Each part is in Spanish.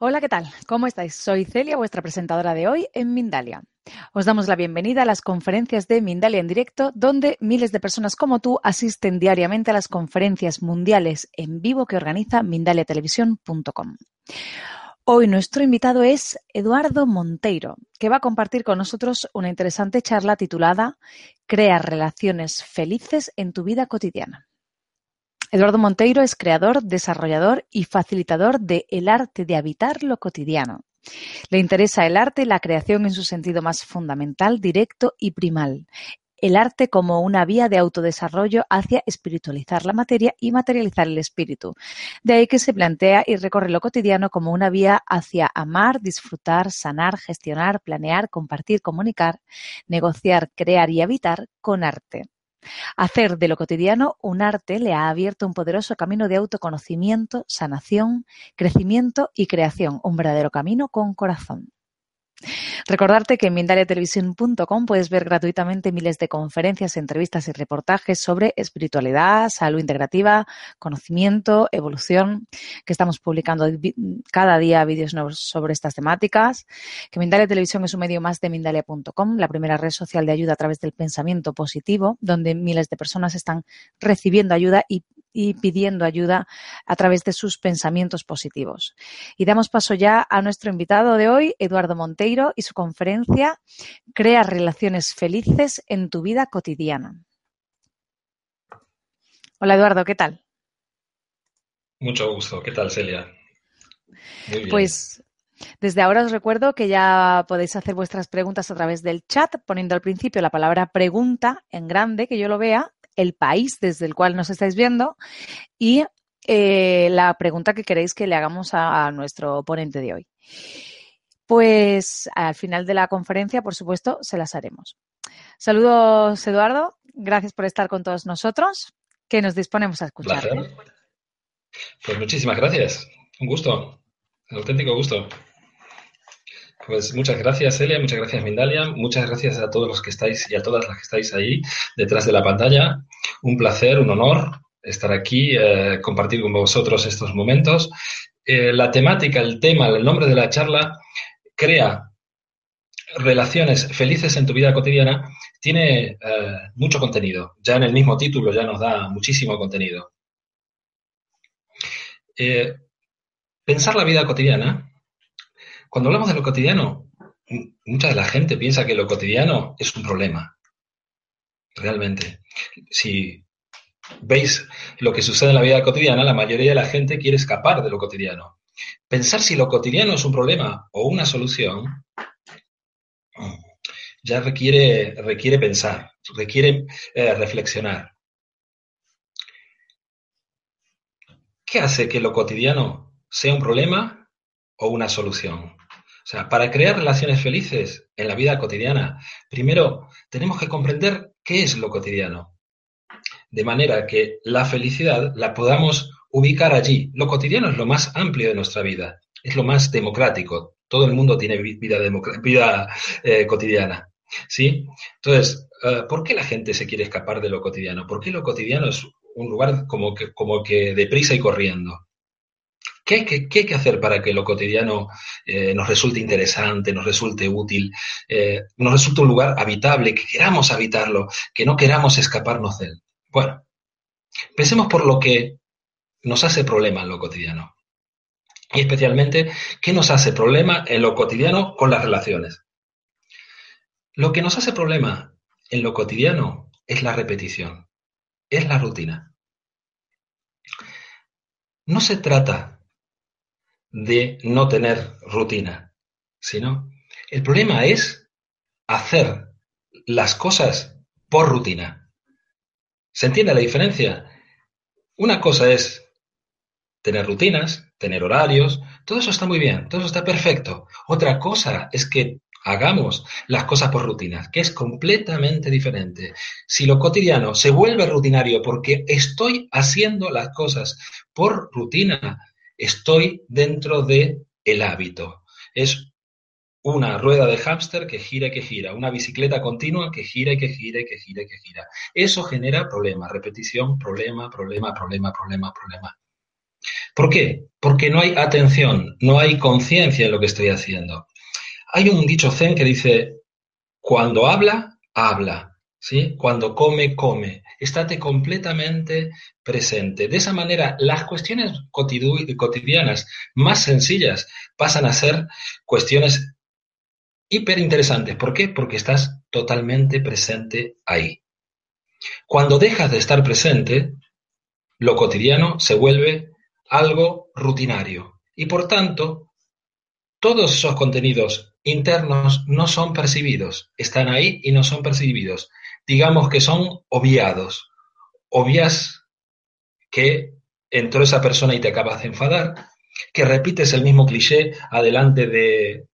Hola, ¿qué tal? ¿Cómo estáis? Soy Celia, vuestra presentadora de hoy en Mindalia. Os damos la bienvenida a las conferencias de Mindalia en directo, donde miles de personas como tú asisten diariamente a las conferencias mundiales en vivo que organiza mindaliatelevisión.com. Hoy nuestro invitado es Eduardo Monteiro, que va a compartir con nosotros una interesante charla titulada Crea relaciones felices en tu vida cotidiana. Eduardo Monteiro es creador, desarrollador y facilitador de El arte de habitar lo cotidiano. Le interesa el arte y la creación en su sentido más fundamental, directo y primal. El arte como una vía de autodesarrollo hacia espiritualizar la materia y materializar el espíritu. De ahí que se plantea y recorre lo cotidiano como una vía hacia amar, disfrutar, sanar, gestionar, planear, compartir, comunicar, negociar, crear y habitar con arte. Hacer de lo cotidiano un arte le ha abierto un poderoso camino de autoconocimiento, sanación, crecimiento y creación, un verdadero camino con corazón. Recordarte que en mindaliatelevisión.com puedes ver gratuitamente miles de conferencias, entrevistas y reportajes sobre espiritualidad, salud integrativa, conocimiento, evolución, que estamos publicando cada día vídeos nuevos sobre estas temáticas, que Mindalia Televisión es un medio más de Mindalia.com, la primera red social de ayuda a través del pensamiento positivo, donde miles de personas están recibiendo ayuda y y pidiendo ayuda a través de sus pensamientos positivos. Y damos paso ya a nuestro invitado de hoy, Eduardo Monteiro, y su conferencia Crea relaciones felices en tu vida cotidiana. Hola Eduardo, ¿qué tal? Mucho gusto. ¿Qué tal, Celia? Muy bien. Pues desde ahora os recuerdo que ya podéis hacer vuestras preguntas a través del chat, poniendo al principio la palabra pregunta en grande, que yo lo vea, el país desde el cual nos estáis viendo y eh, la pregunta que queréis que le hagamos a, nuestro ponente de hoy. Pues al final de la conferencia, por supuesto, se las haremos. Saludos, Eduardo. Gracias por estar con todos nosotros, que nos disponemos a escuchar. Pues muchísimas gracias. Un gusto. Un auténtico gusto. Pues muchas gracias, Celia, muchas gracias, Mindalia, muchas gracias a todos los que estáis y a todas las que estáis ahí detrás de la pantalla. Un placer, un honor estar aquí, eh, compartir con vosotros estos momentos. Eh, la temática, el tema, el nombre de la charla, crea relaciones felices en tu vida cotidiana, tiene eh, mucho contenido. Ya en el mismo título ya nos da muchísimo contenido. pensar la vida cotidiana cuando hablamos de lo cotidiano, mucha de la gente piensa que lo cotidiano es un problema. Realmente. Si veis lo que sucede en la vida cotidiana, la mayoría de la gente quiere escapar de lo cotidiano. Pensar si lo cotidiano es un problema o una solución ya requiere, requiere pensar, requiere eh, reflexionar. ¿Qué hace que lo cotidiano sea un problema o una solución? Sea, para crear relaciones felices en la vida cotidiana, primero tenemos que comprender qué es lo cotidiano, de manera que la felicidad la podamos ubicar allí. Lo cotidiano es lo más amplio de nuestra vida, es lo más democrático. Todo el mundo tiene vida, vida eh, cotidiana. ¿sí? Entonces, eh, ¿por qué la gente se quiere escapar de lo cotidiano? ¿Por qué lo cotidiano es un lugar como que, como que deprisa y corriendo? ¿Qué hay, que, hacer para que lo cotidiano eh, nos resulte interesante, nos resulte útil, eh, nos resulte un lugar habitable, que queramos habitarlo, que no queramos escaparnos de él? Bueno, Pensemos por lo que nos hace problema en lo cotidiano. Y especialmente, ¿qué nos hace problema en lo cotidiano con las relaciones? Lo que nos hace problema en lo cotidiano es la repetición, es la rutina. No se trata de no tener rutina, sino el problema es hacer las cosas por rutina. ¿Se entiende la diferencia? Una cosa es tener rutinas, tener horarios, todo eso está muy bien, todo eso está perfecto. Otra cosa es que hagamos las cosas por rutinas, que es completamente diferente. Si lo cotidiano se vuelve rutinario porque estoy haciendo las cosas por rutina, estoy dentro de el hábito. Es una rueda de hámster que gira y que gira, una bicicleta continua que gira y que gira y que gira y que gira. Eso genera problemas, repetición, problema, problema, problema, problema, problema. ¿Por qué? Porque no hay atención, no hay conciencia en lo que estoy haciendo. Hay un dicho zen que dice, cuando habla, habla, ¿sí? Cuando come, come. Estate completamente presente. De esa manera, las cuestiones cotidianas más sencillas pasan a ser cuestiones hiper interesantes. ¿Por qué? Porque estás totalmente presente ahí. Cuando dejas de estar presente, lo cotidiano se vuelve algo rutinario y por tanto, todos esos contenidos internos no son percibidos, están ahí y no son percibidos. Digamos que son obviados, obvias que entró esa persona y te acabas de enfadar, que repites el mismo cliché adelante de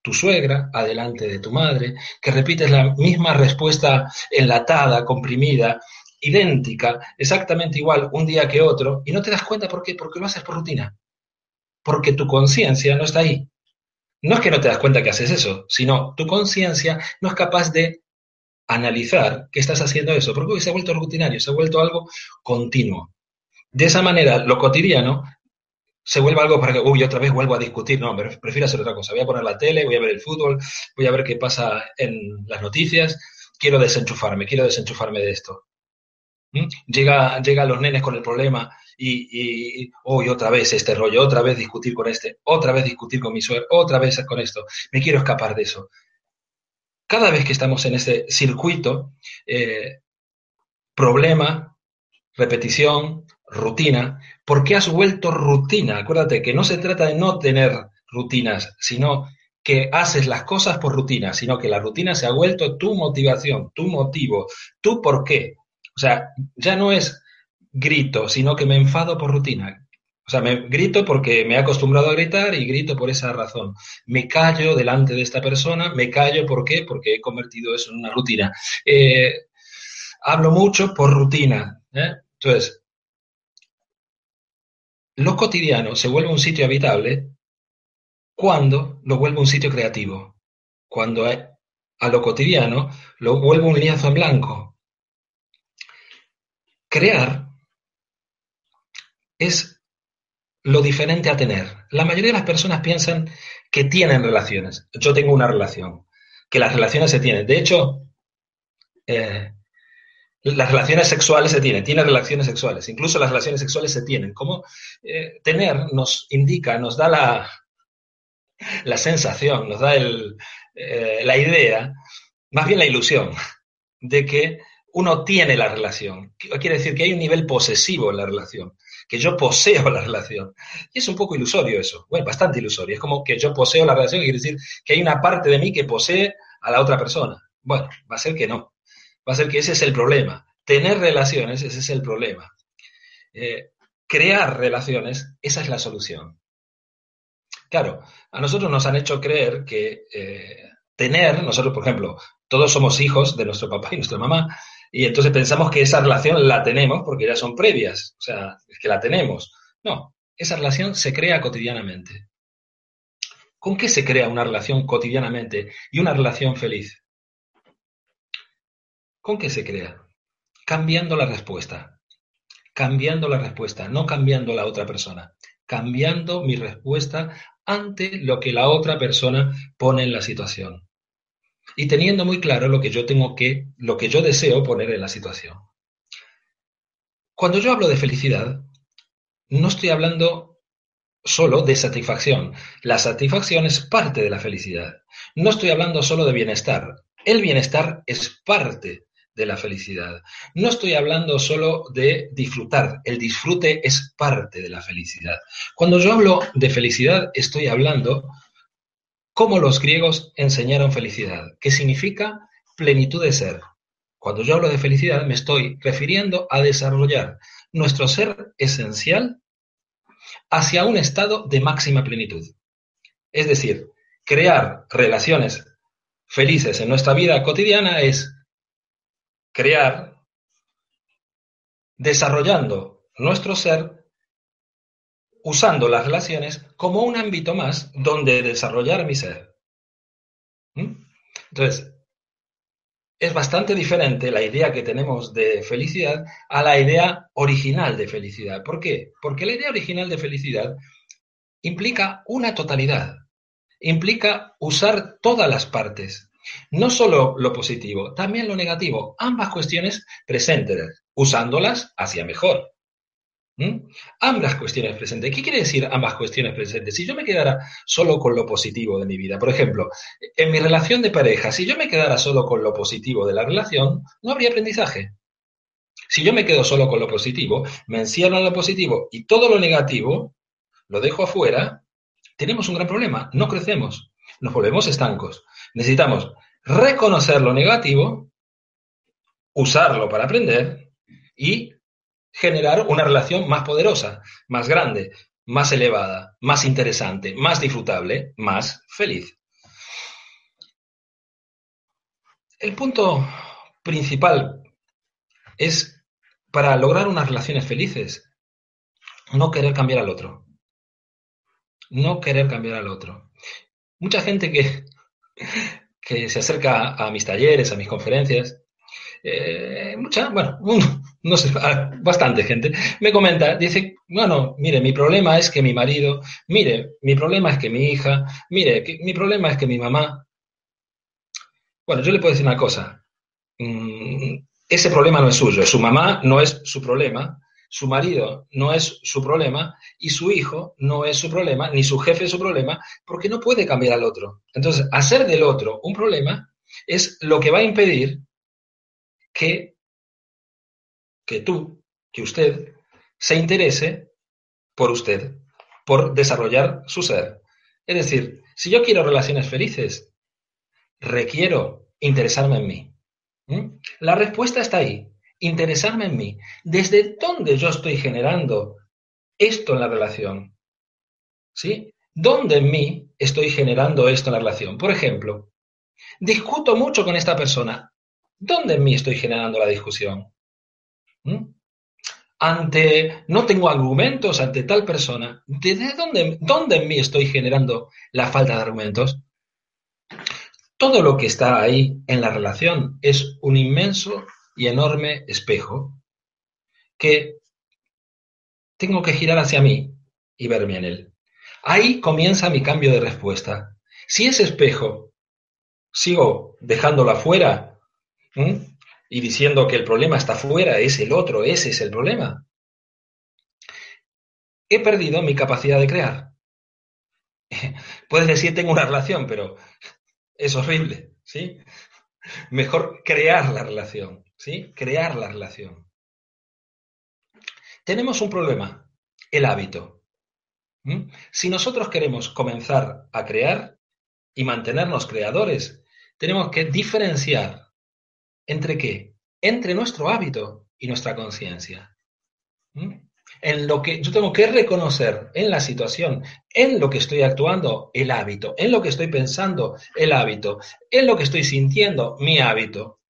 tu suegra, adelante de tu madre, que repites la misma respuesta enlatada, comprimida, idéntica, exactamente igual un día que otro, y no te das cuenta por qué, porque lo haces por rutina, porque tu conciencia no está ahí. No es que no te das cuenta que haces eso, sino tu conciencia no es capaz de analizar que estás haciendo eso, porque se ha vuelto rutinario, se ha vuelto algo continuo. De esa manera, lo cotidiano se vuelve algo para que, uy, otra vez vuelvo a discutir. No, prefiero hacer otra cosa. Voy a poner la tele, voy a ver el fútbol, voy a ver qué pasa en las noticias. Quiero desenchufarme, quiero desenchufarme de esto. ¿Mm? Llega, llegan los nenes con el problema y, y, uy, otra vez este rollo, otra vez discutir con este, otra vez discutir con mi suegra, otra vez con esto. Me quiero escapar de eso. Cada vez que estamos en ese circuito, eh, problema, repetición, rutina, ¿por qué has vuelto rutina? Acuérdate que no se trata de no tener rutinas, sino que haces las cosas por rutina, sino que la rutina se ha vuelto tu motivación, tu motivo, tu por qué. O sea, ya no es grito, sino que me enfado por rutina. O sea, me grito porque me he acostumbrado a gritar y grito por esa razón. Me callo delante de esta persona, me callo ¿por? Porque he convertido eso en una rutina. Eh, hablo mucho por rutina. ¿eh? Entonces, lo cotidiano se vuelve un sitio habitable cuando lo vuelve un sitio creativo, cuando a lo cotidiano lo vuelve un lienzo en blanco. Crear es lo diferente a tener. La mayoría de las personas piensan que tienen relaciones. Yo tengo una relación, que las relaciones se tienen. De hecho, eh, las relaciones sexuales se tienen, tiene relaciones sexuales, incluso las relaciones sexuales se tienen. Como eh, tener nos indica, nos da la, la sensación, nos da el, eh, la idea, más bien la ilusión, de que uno tiene la relación. Quiere decir que hay un nivel posesivo en la relación, que yo poseo la relación. Y es un poco ilusorio eso, bueno, bastante ilusorio. Es como que yo poseo la relación, quiere decir que hay una parte de mí que posee a la otra persona. Bueno, va a ser que no va a ser que ese es el problema. Tener relaciones, ese es el problema. Eh, crear relaciones, esa es la solución. Claro, a nosotros nos han hecho creer que eh, tener, nosotros, por ejemplo, todos somos hijos de nuestro papá y nuestra mamá, y entonces pensamos que esa relación la tenemos porque ya son previas, o sea, es que la tenemos. No, esa relación se crea cotidianamente. ¿Con qué se crea una relación cotidianamente y una relación feliz? ¿Con qué se crea? Cambiando la respuesta. Cambiando la respuesta, no cambiando la otra persona. Cambiando mi respuesta ante lo que la otra persona pone en la situación. Y teniendo muy claro lo que yo tengo que, lo que yo deseo poner en la situación. cuando yo hablo de felicidad, no estoy hablando solo de satisfacción. La satisfacción es parte de la felicidad. No estoy hablando solo de bienestar. El bienestar es parte de la felicidad. No estoy hablando solo de disfrutar. El disfrute es parte de la felicidad. Cuando yo hablo de felicidad, estoy hablando cómo los griegos enseñaron felicidad, ¿Qué significa plenitud de ser. Cuando yo hablo de felicidad, me estoy refiriendo a desarrollar nuestro ser esencial hacia un estado de máxima plenitud. Es decir, crear relaciones felices en nuestra vida cotidiana es crear, desarrollando nuestro ser, usando las relaciones como un ámbito más donde desarrollar mi ser. ¿Mm? Entonces, es bastante diferente la idea que tenemos de felicidad a la idea original de felicidad. ¿Por qué? Porque la idea original de felicidad implica una totalidad, implica usar todas las partes, no solo lo positivo, también lo negativo, ambas cuestiones presentes, usándolas hacia mejor. Ambas cuestiones presentes. ¿Qué quiere decir ambas cuestiones presentes? Si yo me quedara solo con lo positivo de mi vida, por ejemplo, en mi relación de pareja, si yo me quedara solo con lo positivo de la relación, no habría aprendizaje. Si yo me quedo solo con lo positivo, me encierro en lo positivo y todo lo negativo lo dejo afuera, tenemos un gran problema, no crecemos, nos volvemos estancos. Necesitamos reconocer lo negativo, usarlo para aprender y generar una relación más poderosa, más grande, más elevada, más interesante, más disfrutable, más feliz. El punto principal es, para lograr unas relaciones felices, no querer cambiar al otro. No querer cambiar al otro. Mucha gente que, que se acerca a mis talleres, a mis conferencias, eh, mucha, bueno, no sé, bastante gente, me comenta, dice, bueno, mire, mi problema es que mi marido, mire, mi problema es que mi hija, mire, mi problema es que mi mamá. Bueno, yo le puedo decir una cosa, mm, ese problema no es suyo, su mamá no es su problema, su marido no es su problema y su hijo no es su problema, ni su jefe es su problema, porque no puede cambiar al otro. Entonces, hacer del otro un problema es lo que va a impedir que, que tú, que usted, se interese por usted, por desarrollar su ser. Es decir, si yo quiero relaciones felices, requiero interesarme en mí. ¿Mm? La respuesta está ahí, interesarme en mí. ¿Desde dónde yo estoy generando esto en la relación? ¿Sí? ¿Dónde en mí estoy generando esto en la relación? Por ejemplo, discuto mucho con esta persona. ¿Dónde en mí estoy generando la discusión? ¿Mm? Ante, no tengo argumentos ante tal persona, ¿desde dónde, dónde en mí estoy generando la falta de argumentos? Todo lo que está ahí en la relación es un inmenso y enorme espejo que tengo que girar hacia mí y verme en él. Ahí comienza mi cambio de respuesta. Si ese espejo sigo dejándolo afuera y diciendo que el problema está fuera, es el otro, ese es el problema. He perdido mi capacidad de crear. Puedes decir tengo una relación, pero es horrible, ¿sí? Mejor crear la relación, ¿sí? Crear la relación. Tenemos un problema, el hábito. Si nosotros queremos comenzar a crear y mantenernos creadores, tenemos que diferenciar ¿Entre qué? Entre nuestro hábito y nuestra conciencia. ¿Mm? En lo que yo tengo que reconocer en la situación, en lo que estoy actuando, el hábito, en lo que estoy pensando, el hábito, en lo que estoy sintiendo, mi hábito.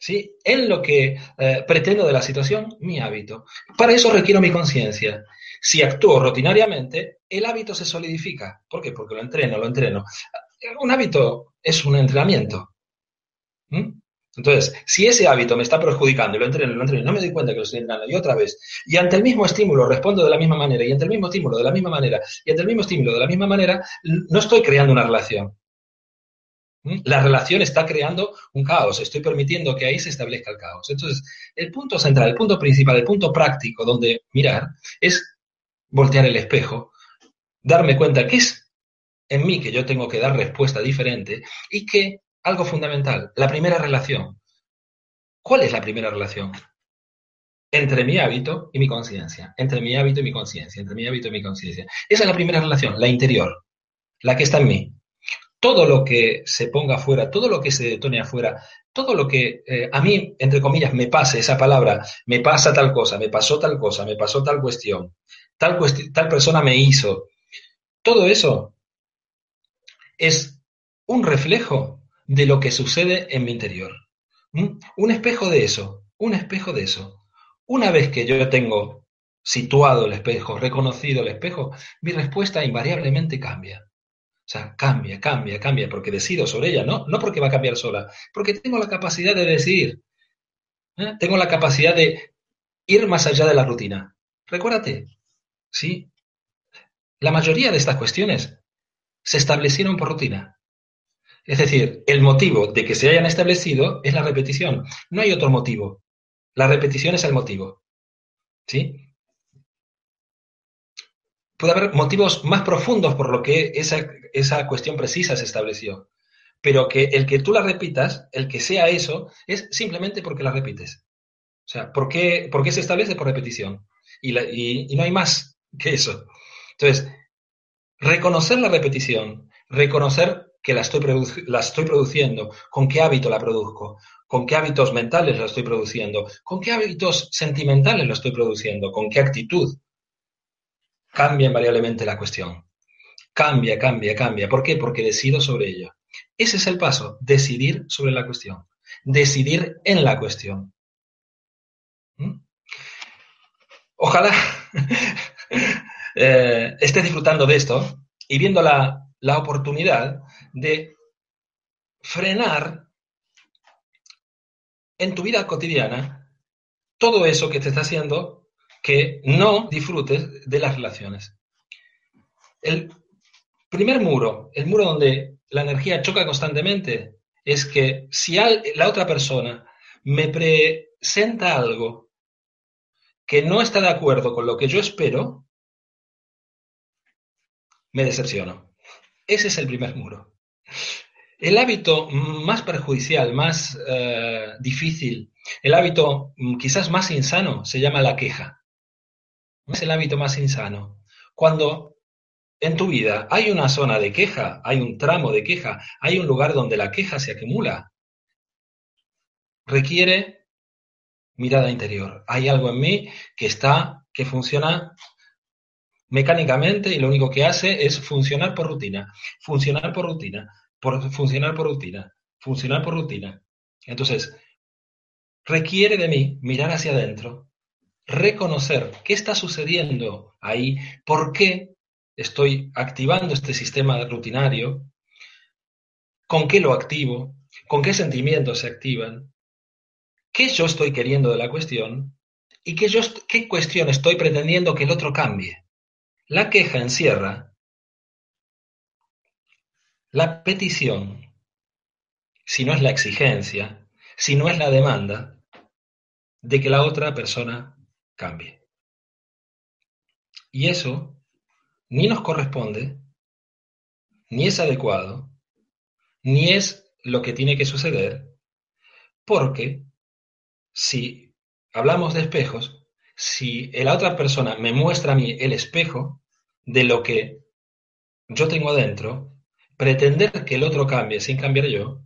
¿Sí? En lo que eh, pretendo de la situación, mi hábito. Para eso requiero mi conciencia. Si actúo rutinariamente, el hábito se solidifica. ¿Por qué? Porque lo entreno, lo entreno. Un hábito es un entrenamiento. ¿Mm? Entonces, si ese hábito me está perjudicando y lo entreno, lo entreno, no me doy cuenta que lo estoy entrenando y otra vez, y ante el mismo estímulo respondo de la misma manera, y ante el mismo estímulo de la misma manera, y ante el mismo estímulo de la misma manera, no estoy creando una relación. La relación está creando un caos, estoy permitiendo que ahí se establezca el caos. Entonces, el punto central, el punto principal, el punto práctico donde mirar es voltear el espejo, darme cuenta que es en mí que yo tengo que dar respuesta diferente y que algo fundamental, la primera relación. ¿Cuál es la primera relación? Entre mi hábito y mi conciencia, entre mi hábito y mi conciencia, entre mi hábito y mi conciencia. Esa es la primera relación, la interior, la que está en mí todo lo que se ponga afuera, todo lo que se detone afuera, todo lo que eh, a mí, entre comillas, me pase esa palabra, me pasa tal cosa, me pasó tal cosa, me pasó tal cuestión, tal, tal persona me hizo, todo eso es un reflejo de lo que sucede en mi interior. Un espejo de eso, un espejo de eso. Una vez que yo tengo situado el espejo, reconocido el espejo, mi respuesta invariablemente cambia. O sea, cambia, cambia, cambia, porque decido sobre ella, ¿no? No porque va a cambiar sola, porque tengo la capacidad de decidir. ¿eh? Tengo la capacidad de ir más allá de la rutina. Recuérdate, ¿sí? La mayoría de estas cuestiones se establecieron por rutina. Es decir, el motivo de que se hayan establecido es la repetición. No hay otro motivo. La repetición es el motivo. ¿Sí? puede haber motivos más profundos por lo que esa, esa cuestión precisa se estableció. Pero que el que tú la repitas, el que sea eso, es simplemente porque la repites. O sea, ¿por qué, se establece por repetición? Y, no hay más que eso. Entonces, reconocer la repetición, reconocer que la estoy, produciendo, con qué hábito la produzco, con qué hábitos mentales la estoy produciendo, con qué hábitos sentimentales la estoy produciendo, con qué actitud cambia invariablemente la cuestión. Cambia, cambia, cambia. ¿Por qué? Porque decido sobre ella. Ese es el paso, decidir sobre la cuestión, decidir en la cuestión. ¿Mm? Ojalá eh, estés disfrutando de esto y viendo la, la oportunidad de frenar en tu vida cotidiana todo eso que te está haciendo que no disfrutes de las relaciones. El primer muro, el muro donde la energía choca constantemente, es que si la otra persona me presenta algo que no está de acuerdo con lo que yo espero, me decepciono. Ese es el primer muro. El hábito más perjudicial, más eh, difícil, el hábito mm, quizás más insano se llama la queja es el hábito más insano. Cuando en tu vida hay una zona de queja, hay un tramo de queja, hay un lugar donde la queja se acumula, requiere mirada interior. Hay algo en mí que está, que funciona mecánicamente y lo único que hace es funcionar por rutina, funcionar por rutina, por, funcionar por rutina, funcionar por rutina. Entonces, requiere de mí mirar hacia adentro reconocer qué está sucediendo ahí, por qué estoy activando este sistema rutinario, con qué lo activo, con qué sentimientos se activan, qué yo estoy queriendo de la cuestión y qué, yo, qué cuestión estoy pretendiendo que el otro cambie. La queja encierra la petición, si no es la exigencia, si no es la demanda, de que la otra persona cambie. Y eso ni nos corresponde, ni es adecuado, ni es lo que tiene que suceder, porque si hablamos de espejos, si la otra persona me muestra a mí el espejo de lo que yo tengo adentro, pretender que el otro cambie sin cambiar yo,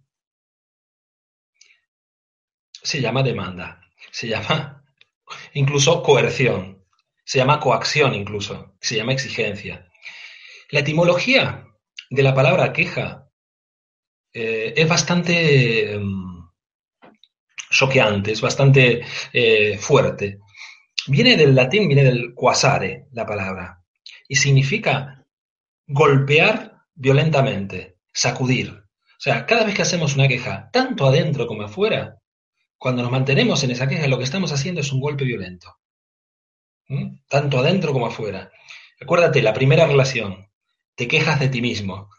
se llama demanda, se llama incluso coerción, se llama coacción incluso, se llama exigencia. La etimología de la palabra queja eh, es bastante mm, choqueante, es bastante eh, fuerte. Viene del latín, viene del quasare, la palabra, y significa golpear violentamente, sacudir. O sea, cada vez que hacemos una queja, tanto adentro como afuera, cuando nos mantenemos en esa queja, lo que estamos haciendo es un golpe violento. Tanto adentro como afuera. Acuérdate, la primera relación, te quejas de ti mismo.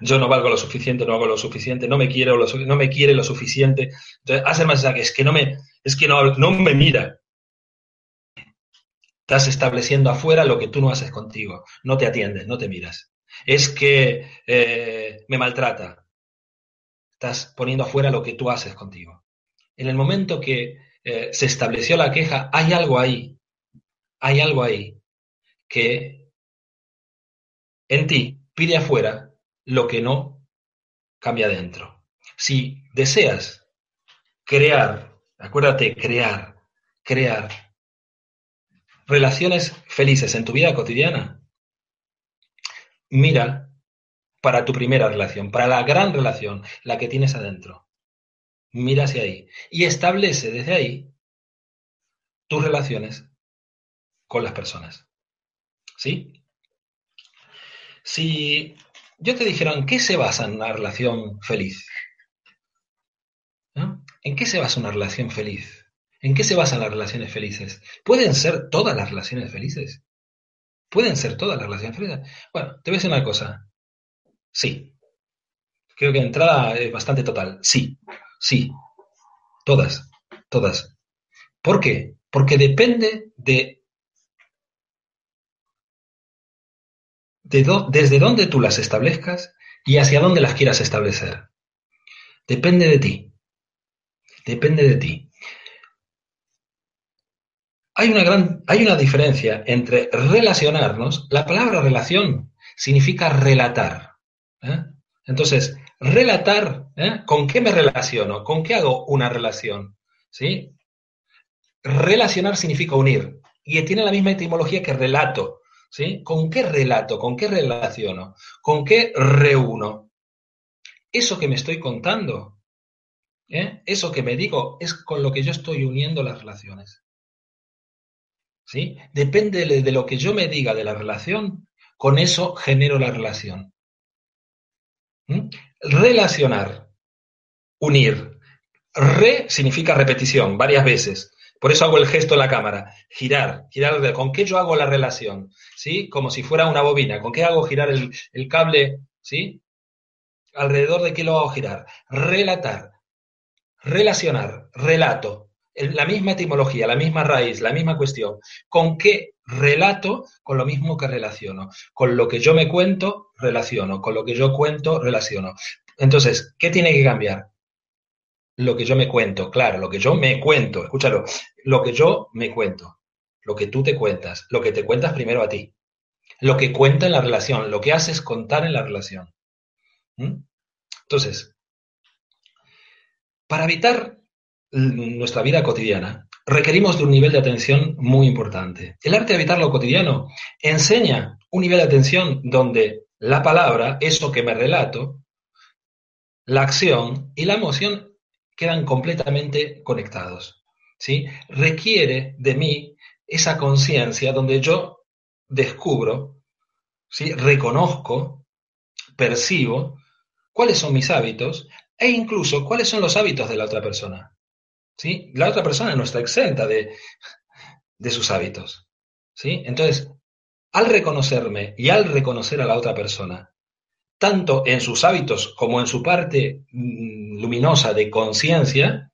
Yo no valgo lo suficiente, no hago lo suficiente, no me quiero lo, no me quiere lo suficiente. Entonces, hace más que es que no me, es que no, no me mira. Estás estableciendo afuera lo que tú no haces contigo. No te atiendes, no te miras. Es que eh, me maltrata. Estás poniendo afuera lo que tú haces contigo. En el momento que eh, se estableció la queja, hay algo ahí. Hay algo ahí que en ti pide afuera lo que no cambia dentro. Si deseas crear, acuérdate, crear, crear relaciones felices en tu vida cotidiana, mira para tu primera relación, para la gran relación, la que tienes adentro. Mira hacia ahí y establece desde ahí tus relaciones con las personas. ¿Sí? Si yo te dijera en qué se basa una relación feliz, ¿en qué se basa una relación feliz? ¿En qué se basan las relaciones felices? ¿Pueden ser todas las relaciones felices? ¿Pueden ser todas las relaciones felices? Bueno, te voy a decir una cosa. Sí. Creo que la entrada es bastante total. Sí, sí. Todas, todas. ¿Por qué? Porque depende de desde dónde tú las establezcas y hacia dónde las quieras establecer. Depende de ti. Depende de ti. Hay una gran, hay una diferencia entre relacionarnos. La palabra relación significa relatar. ¿eh? Entonces, relatar, ¿eh? ¿con qué me relaciono? ¿Con qué hago una relación? ¿Sí? Relacionar significa unir y tiene la misma etimología que relato. ¿Sí? ¿Con qué relato? ¿Con qué relaciono? ¿Con qué reúno? Eso que me estoy contando, ¿eh? eso que me digo, es con lo que yo estoy uniendo las relaciones. ¿Sí? Depende de lo que yo me diga de la relación, con eso genero la relación. ¿Mm? Relacionar, unir. Re significa repetición, varias veces. Por eso hago el gesto en la cámara, girar, girar. ¿Con qué yo hago la relación? ¿Sí? Como si fuera una bobina. ¿Con qué hago girar el, cable? ¿Sí? ¿Alrededor de qué lo hago girar? Relatar, relacionar, relato. La misma etimología, la misma raíz, la misma cuestión. ¿Con qué relato? Con lo mismo que relaciono. Con lo que yo me cuento, relaciono. Con lo que yo cuento, relaciono. Entonces, ¿qué tiene que cambiar? Lo que yo me cuento, claro, lo que yo me cuento, escúchalo, lo que yo me cuento, lo que tú te cuentas, lo que te cuentas primero a ti, lo que cuenta en la relación, lo que haces contar en la relación. Entonces, para evitar nuestra vida cotidiana, requerimos de un nivel de atención muy importante. El arte de evitar lo cotidiano enseña un nivel de atención donde la palabra, eso que me relato, la acción y la emoción quedan completamente conectados. ¿sí? Requiere de mí esa conciencia donde yo descubro, ¿sí? reconozco, percibo cuáles son mis hábitos e incluso cuáles son los hábitos de la otra persona. ¿sí? La otra persona no está exenta de, de sus hábitos. ¿sí? Entonces, al reconocerme y al reconocer a la otra persona, tanto en sus hábitos como en su parte mm, luminosa de conciencia,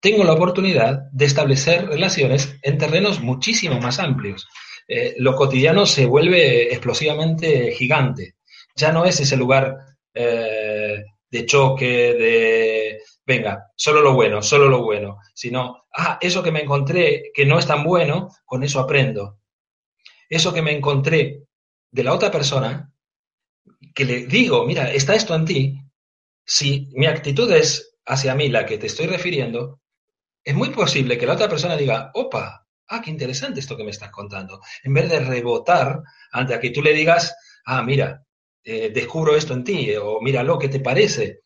tengo la oportunidad de establecer relaciones en terrenos muchísimo más amplios. Eh, lo cotidiano se vuelve explosivamente gigante. Ya no es ese lugar eh, de choque, de, venga, solo lo bueno, solo lo bueno, sino, ah, eso que me encontré que no es tan bueno, con eso aprendo. Eso que me encontré de la otra persona, que le digo, mira, está esto en ti, si mi actitud es hacia mí la que te estoy refiriendo, es muy posible que la otra persona diga, opa, ah, qué interesante esto que me estás contando. En vez de rebotar ante a que tú le digas, ah, mira, eh, descubro esto en ti, o míralo, ¿qué te parece?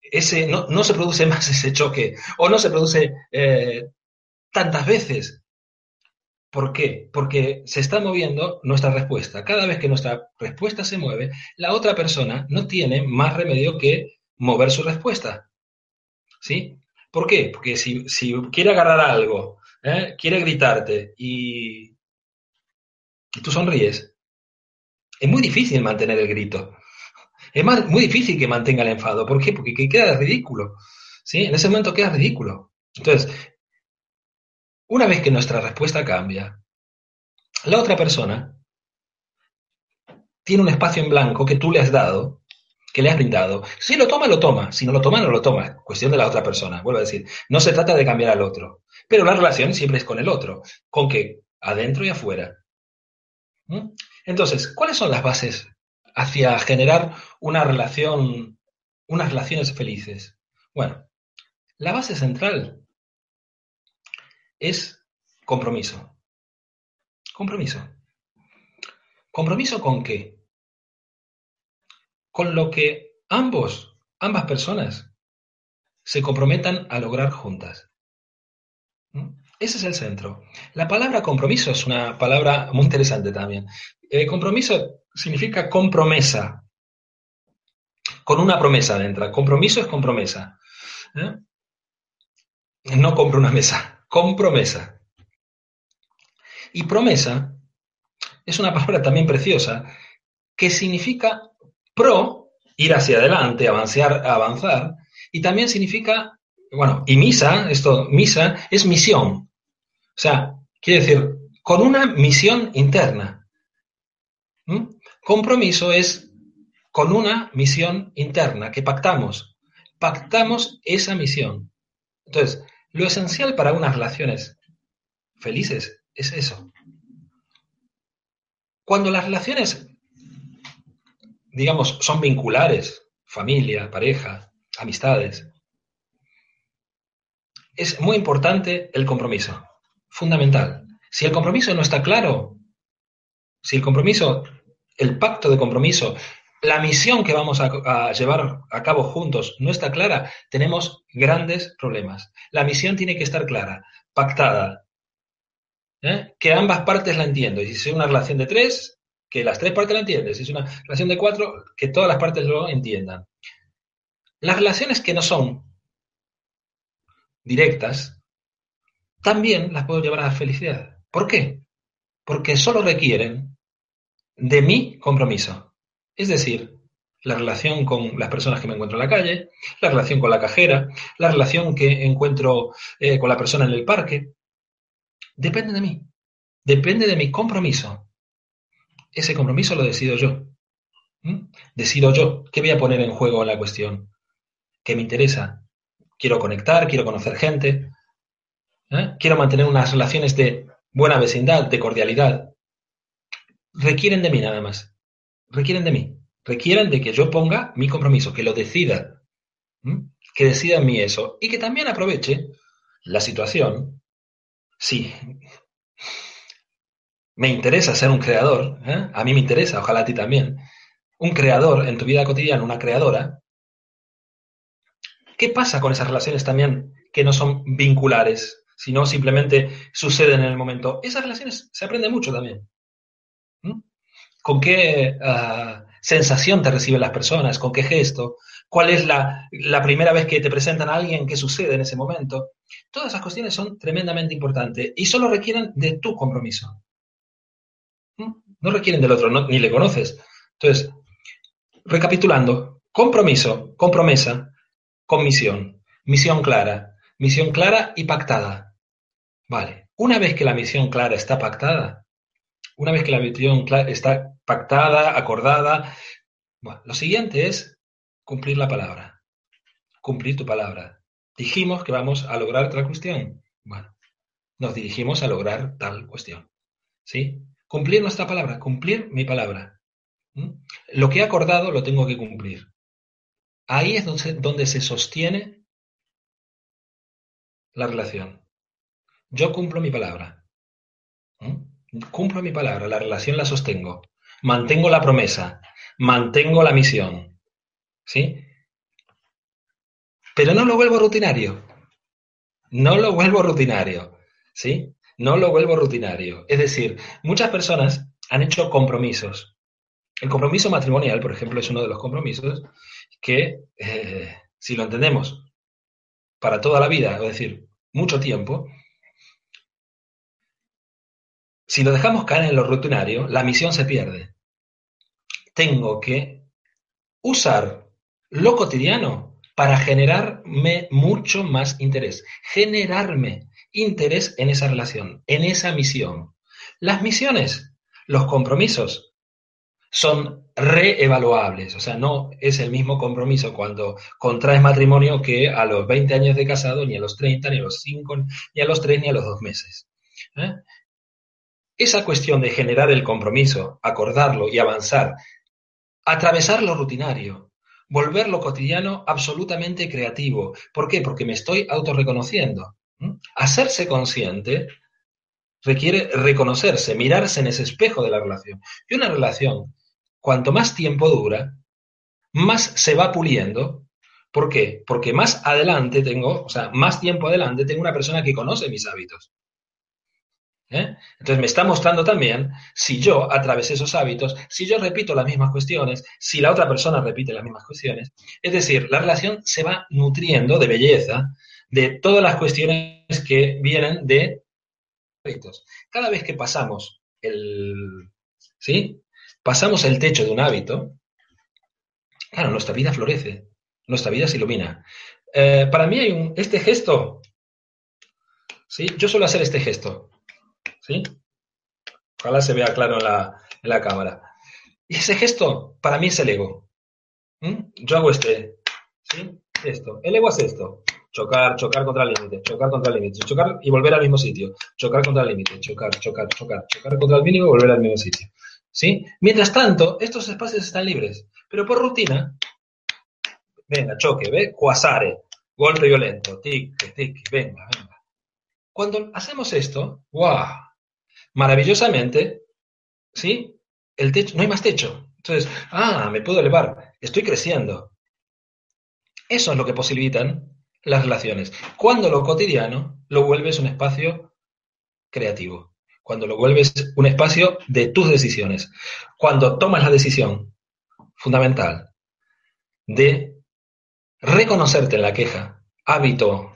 Ese, no, no, se produce más ese choque, o no se produce eh, tantas veces. ¿Por qué? Porque se está moviendo nuestra respuesta. Cada vez que nuestra respuesta se mueve, la otra persona no tiene más remedio que mover su respuesta. ¿Sí? ¿Por qué? Porque si, quiere agarrar algo, ¿eh? quiere gritarte y, y tú sonríes, es muy difícil mantener el grito. Es muy difícil que mantenga el enfado. ¿Por qué? Porque queda ridículo. ¿sí? En ese momento queda ridículo. Entonces, una vez que nuestra respuesta cambia, la otra persona tiene un espacio en blanco que tú le has dado, que le has brindado. Si lo toma, lo toma. Si no lo toma, no lo toma. Cuestión de la otra persona. Vuelvo a decir, no se trata de cambiar al otro. Pero la relación siempre es con el otro. ¿Con qué? Adentro y afuera. ¿Mm? Entonces, ¿cuáles son las bases hacia generar una relación, unas relaciones felices? Bueno, la base central es compromiso. Compromiso. ¿Compromiso con qué? Con lo que ambos, ambas personas, se comprometan a lograr juntas. Ese es el centro. La palabra compromiso es una palabra muy interesante también. Eh, compromiso significa compromesa, con una promesa dentro. Compromiso es compromesa. ¿eh? No compro una mesa, compromesa. Y promesa es una palabra también preciosa que significa pro, ir hacia adelante, avanzar, avanzar, y también significa, bueno, y misa, esto, misa, es misión. O sea, quiere decir, con una misión interna. ¿Mm? Compromiso es con una misión interna que pactamos. Pactamos esa misión. Entonces, lo esencial para unas relaciones felices es eso. Cuando las relaciones, digamos, son vinculares, familia, pareja, amistades, es muy importante el compromiso, fundamental. Si el compromiso no está claro, si el compromiso, el pacto de compromiso, la misión que vamos a, llevar a cabo juntos no está clara, tenemos grandes problemas. La misión tiene que estar clara, pactada, ¿eh? que ambas partes la entiendan. Y si es una relación de tres, que las tres partes la entiendan. Si es una relación de cuatro, que todas las partes lo entiendan. Las relaciones que no son directas, también las puedo llevar a la felicidad. ¿Por qué? Porque solo requieren de mi compromiso. Es decir, la relación con las personas que me encuentro en la calle, la relación con la cajera, la relación que encuentro eh, con la persona en el parque, depende de mí, depende de mi compromiso. Ese compromiso lo decido yo. ¿Mm? Decido yo qué voy a poner en juego en la cuestión, qué me interesa. Quiero conectar, quiero conocer gente, ¿eh? quiero mantener unas relaciones de buena vecindad, de cordialidad. Requieren de mí nada más requieren de mí, requieren de que yo ponga mi compromiso, que lo decida, que decida en mí eso y que también aproveche la situación. Sí, me interesa ser un creador, ¿eh? a mí me interesa, ojalá a ti también, un creador en tu vida cotidiana, una creadora. ¿Qué pasa con esas relaciones también que no son vinculares, sino simplemente suceden en el momento? Esas relaciones se aprende mucho también con qué ah, sensación te reciben las personas, con qué gesto, cuál es la, primera vez que te presentan a alguien, qué sucede en ese momento. Todas esas cuestiones son tremendamente importantes y solo requieren de tu compromiso. ¿Mm? No requieren del otro, ni le conoces. Entonces, recapitulando, compromiso, compromesa, comisión, misión clara, misión clara y pactada. Vale, una vez que la misión clara está pactada, una vez que la misión está pactada, acordada, lo siguiente es cumplir la palabra. Cumplir tu palabra. Dijimos que vamos a lograr tal cuestión. Bueno, nos dirigimos a lograr tal cuestión. ¿Sí? Cumplir nuestra palabra, cumplir mi palabra. Lo que he acordado lo tengo que cumplir. Ahí es donde, donde se sostiene la relación. Yo cumplo mi palabra. Cumplo mi palabra, la relación la sostengo. Mantengo la promesa, mantengo la misión. ¿Sí? Pero no lo vuelvo rutinario. No lo vuelvo rutinario. ¿Sí? No lo vuelvo rutinario. Es decir, muchas personas han hecho compromisos. El compromiso matrimonial, por ejemplo, es uno de los compromisos que, eh, si lo entendemos para toda la vida, es decir, mucho tiempo, si lo dejamos caer en lo rutinario, la misión se pierde. Tengo que usar lo cotidiano para generarme mucho más interés, generarme interés en esa relación, en esa misión. Las misiones, los compromisos, son reevaluables, o sea, no es el mismo compromiso cuando contraes matrimonio que a los 20 años de casado, ni a los 30, ni a los 5, ni a los 3, ni a los 2 meses. ¿eh? Esa cuestión de generar el compromiso, acordarlo y avanzar, atravesar lo rutinario, volver lo cotidiano absolutamente creativo. ¿Por qué? Porque me estoy autorreconociendo. Hacerse consciente requiere reconocerse, mirarse en ese espejo de la relación. Y una relación cuanto más tiempo dura, más se va puliendo. ¿Por qué? Porque más adelante tengo, o sea, más tiempo adelante tengo una persona que conoce mis hábitos. ¿Eh? Entonces me está mostrando también si yo atravesé esos hábitos, si yo repito las mismas cuestiones, si la otra persona repite las mismas cuestiones. Es decir, la relación se va nutriendo de belleza de todas las cuestiones que vienen de hábitos. Cada vez que pasamos el, ¿sí? pasamos el techo de un hábito, claro, nuestra vida florece, nuestra vida se ilumina. Eh, para mí hay un, este gesto, ¿sí? Yo suelo hacer este gesto, ¿sí? Ojalá se vea claro en la, cámara. Y ese gesto, para mí es el ego. Yo hago este, ¿sí? Esto. El ego hace esto. Chocar, chocar contra el límite, chocar contra el límite, chocar y volver al mismo sitio. Chocar contra el límite, chocar, chocar, chocar, chocar contra el mínimo y volver al mismo sitio. ¿sí? Mientras tanto, estos espacios están libres, pero por rutina, venga, choque, ¿ve? Cuasare, golpe violento, tic, tic, venga, venga. Cuando hacemos esto, ¡guau! Maravillosamente, ¿sí? El techo, no hay más techo. Entonces, ah, me puedo elevar, estoy creciendo. Eso es lo que posibilitan las relaciones. Cuando lo cotidiano lo vuelves un espacio creativo cuando lo vuelves un espacio de tus decisiones, cuando tomas la decisión fundamental de reconocerte en la queja, hábito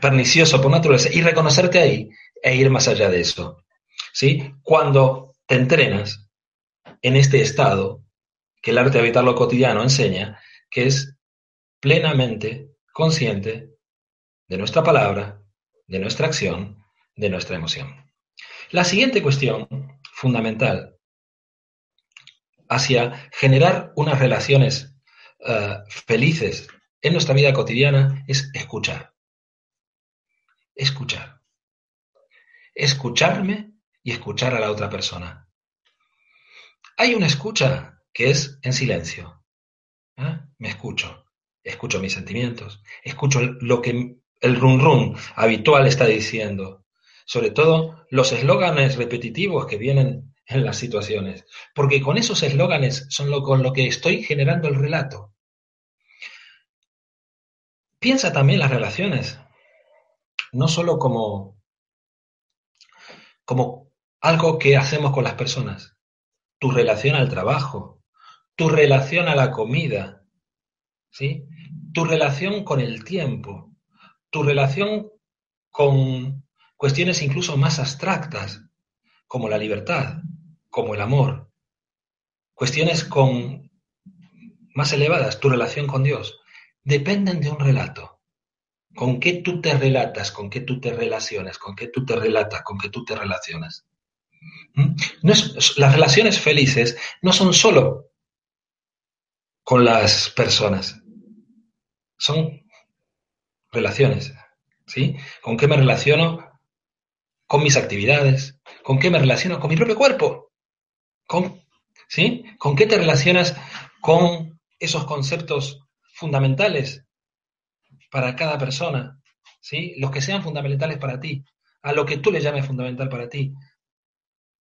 pernicioso por naturaleza, y reconocerte ahí e ir más allá de eso. ¿Sí? Cuando te entrenas en este estado que el arte de habitar lo cotidiano enseña, que es plenamente consciente de nuestra palabra, de nuestra acción, de nuestra emoción. La siguiente cuestión fundamental hacia generar unas relaciones eh, felices en nuestra vida cotidiana es escuchar. Escuchar. Escucharme y escuchar a la otra persona. Hay una escucha que es en silencio. ¿eh? Me escucho. Escucho mis sentimientos. Escucho lo que el run run habitual está diciendo sobre todo los eslóganes repetitivos que vienen en las situaciones, porque con esos eslóganes son lo, con lo que estoy generando el relato. Piensa también las relaciones, no solo como, como algo que hacemos con las personas, tu relación al trabajo, tu relación a la comida, ¿sí? tu relación con el tiempo, tu relación con cuestiones incluso más abstractas, como la libertad, como el amor, cuestiones con más elevadas, tu relación con Dios, dependen de un relato. ¿Con qué tú te relatas? ¿Con qué tú te relacionas? ¿Con qué tú te relatas? ¿Con qué tú te relacionas? ¿Mm? las relaciones felices no son solo con las personas, son relaciones. ¿sí? ¿Con qué me relaciono con mis actividades, con qué me relaciono con mi propio cuerpo, ¿sí? ¿Con qué te relacionas con esos conceptos fundamentales para cada persona, ¿sí? Los que sean fundamentales para ti, a lo que tú le llames fundamental para ti,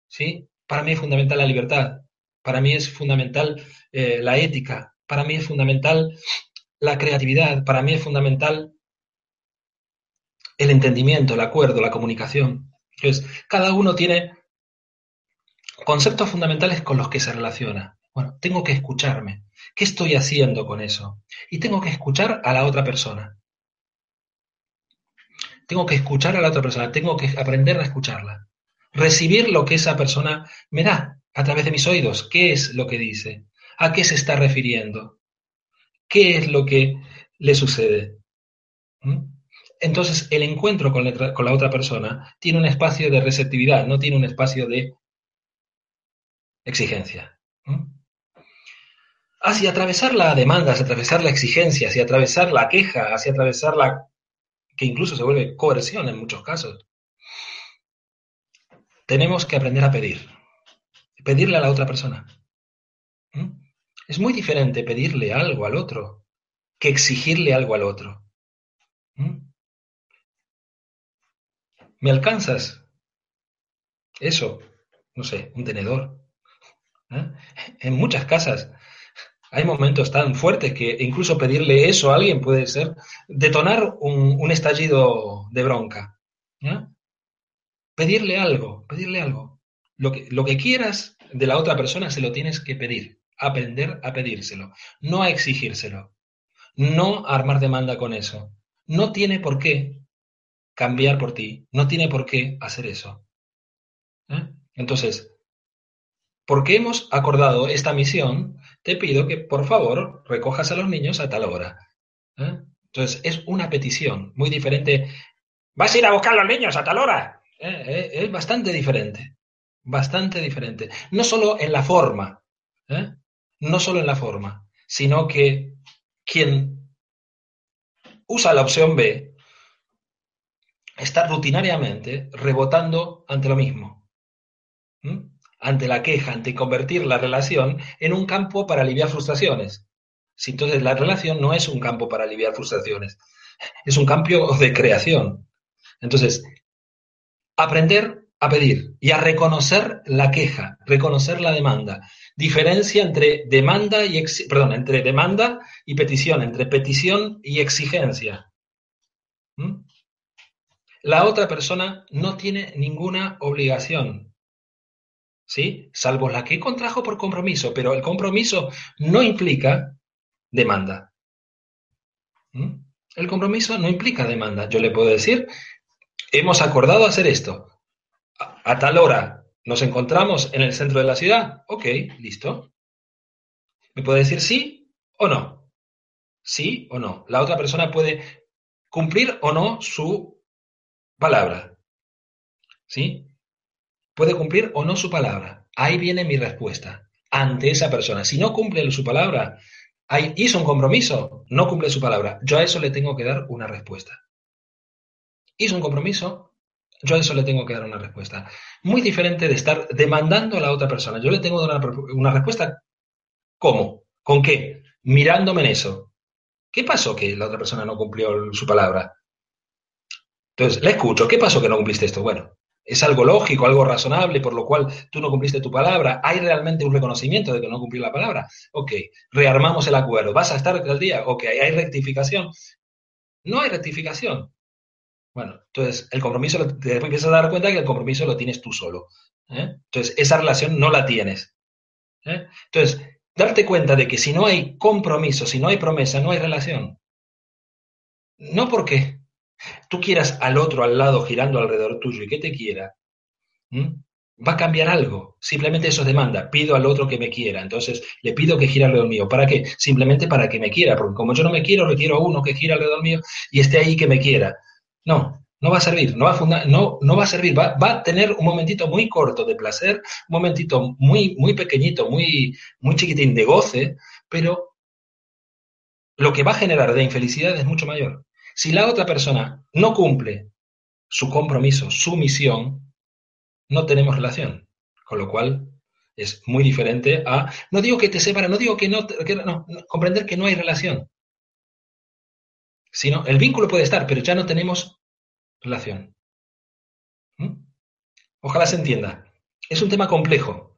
¿sí? Para mí es fundamental la libertad, para mí es fundamental eh, la ética, para mí es fundamental la creatividad, para mí es fundamental el entendimiento, el acuerdo, la comunicación. Entonces, cada uno tiene conceptos fundamentales con los que se relaciona. Bueno, tengo que escucharme. ¿Qué estoy haciendo con eso? Y tengo que escuchar a la otra persona. Tengo que escuchar a la otra persona, tengo que aprender a escucharla. Recibir lo que esa persona me da a través de mis oídos. ¿Qué es lo que dice? a qué se está refiriendo, qué es lo que le sucede. ¿Mm? Entonces, el encuentro con la, otra persona tiene un espacio de receptividad, no tiene un espacio de exigencia. Hacia atravesar la demanda, hacia atravesar la exigencia, hacia atravesar la queja, hacia atravesar la que incluso se vuelve coerción en muchos casos, tenemos que aprender a pedir. Pedirle a la otra persona. Es muy diferente pedirle algo al otro que exigirle algo al otro. ¿Me alcanzas? Eso, no sé, un tenedor. ¿Eh? En muchas casas hay momentos tan fuertes que incluso pedirle eso a alguien puede ser detonar un, estallido de bronca. Pedirle algo, pedirle algo. Lo que, quieras de la otra persona se lo tienes que pedir. Aprender a pedírselo, no a exigírselo. No armar demanda con eso. No tiene por qué cambiar por ti. No tiene por qué hacer eso. Entonces, porque hemos acordado esta misión, te pido que por favor recojas a los niños a tal hora. ¿Eh? Entonces, es una petición muy diferente. ¿Vas a ir a buscar a los niños a tal hora? ¿Eh? Es bastante diferente. Bastante diferente. No solo en la forma, no solo en la forma, sino que quien usa la opción B está rutinariamente rebotando ante lo mismo, ante la queja, ante convertir la relación en un campo para aliviar frustraciones. Si entonces la relación no es un campo para aliviar frustraciones, es un campo de creación. Entonces, aprender a pedir y a reconocer la queja, reconocer la demanda. Diferencia entre demanda y perdón, entre demanda y petición, entre petición y exigencia. La otra persona no tiene ninguna obligación, ¿sí? Salvo la que contrajo por compromiso, pero el compromiso no implica demanda. ¿Mm? El compromiso no implica demanda. Yo le puedo decir, hemos acordado hacer esto. A, tal hora nos encontramos en el centro de la ciudad. Ok, listo. ¿Me puede decir sí o no? Sí o no. La otra persona puede cumplir o no su palabra. ¿Sí? Puede cumplir o no su palabra. Ahí viene mi respuesta ante esa persona. Si no cumple su palabra, hizo un compromiso, no cumple su palabra, yo a eso le tengo que dar una respuesta. Hizo un compromiso, yo a eso le tengo que dar una respuesta. Muy diferente de estar demandando a la otra persona. Yo le tengo que dar una, respuesta. ¿Cómo? ¿Con qué? Mirándome en eso. ¿Qué pasó que la otra persona no cumplió su palabra? Entonces, le escucho, ¿qué pasó que no cumpliste esto? Bueno, es algo lógico, algo razonable, por lo cual tú no cumpliste tu palabra. ¿Hay realmente un reconocimiento de que no cumplí la palabra? Ok, rearmamos el acuerdo. ¿Vas a estar al día? Ok, ¿hay rectificación? No hay rectificación. Bueno, entonces el compromiso, te empiezas a dar cuenta que el compromiso lo tienes tú solo. ¿eh? Entonces, esa relación no la tienes. ¿eh? Entonces, darte cuenta de que si no hay compromiso, si no hay promesa, no hay relación. No porque tú quieras al otro al lado girando alrededor tuyo y que te quiera, va a cambiar algo. Simplemente eso es demanda. Pido al otro que me quiera. Entonces le pido que gire alrededor mío. ¿Para qué? Simplemente para que me quiera. Porque como yo no me quiero, requiero a uno que gire alrededor mío y esté ahí que me quiera. No, no va a servir. No va a, no, no va a servir. Va, va, a tener un momentito muy corto de placer, un momentito muy, muy pequeñito, muy, muy chiquitín de goce, pero lo que va a generar de infelicidad es mucho mayor. Si la otra persona no cumple su compromiso, su misión, no tenemos relación. Con lo cual es muy diferente a, no digo que te separa, no digo que no, comprender que no hay relación. Sino, el vínculo puede estar, pero ya no tenemos relación. ¿Mm? Ojalá se entienda. Es un tema complejo.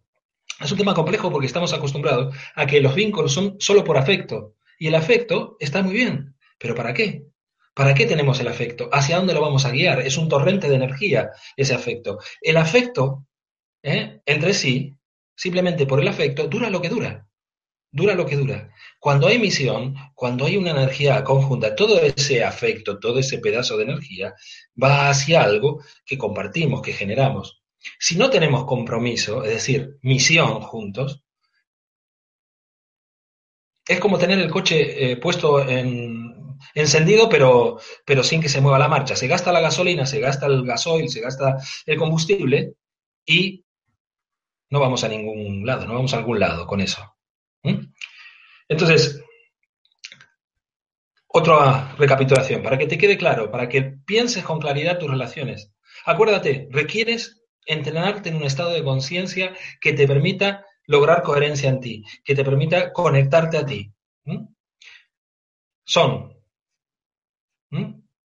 Es un tema complejo porque estamos acostumbrados a que los vínculos son solo por afecto. Y el afecto está muy bien. ¿Pero para qué? ¿Para qué tenemos el afecto? ¿Hacia dónde lo vamos a guiar? Es un torrente de energía ese afecto. El afecto, ¿eh? entre sí, simplemente por el afecto, dura lo que dura. Dura lo que dura. Cuando hay misión, cuando hay una energía conjunta, todo ese afecto, todo ese pedazo de energía va hacia algo que compartimos, que generamos. Si no tenemos compromiso, es decir, misión juntos, es como tener el coche eh, puesto en encendido, pero, pero sin que se mueva la marcha. Se gasta la gasolina, se gasta el gasoil, se gasta el combustible y no vamos a ningún lado, no vamos a algún lado con eso. Entonces, otra recapitulación, para que te quede claro, para que pienses con claridad tus relaciones. Acuérdate, requieres entrenarte en un estado de conciencia que te permita lograr coherencia en ti, que te permita conectarte a ti. Son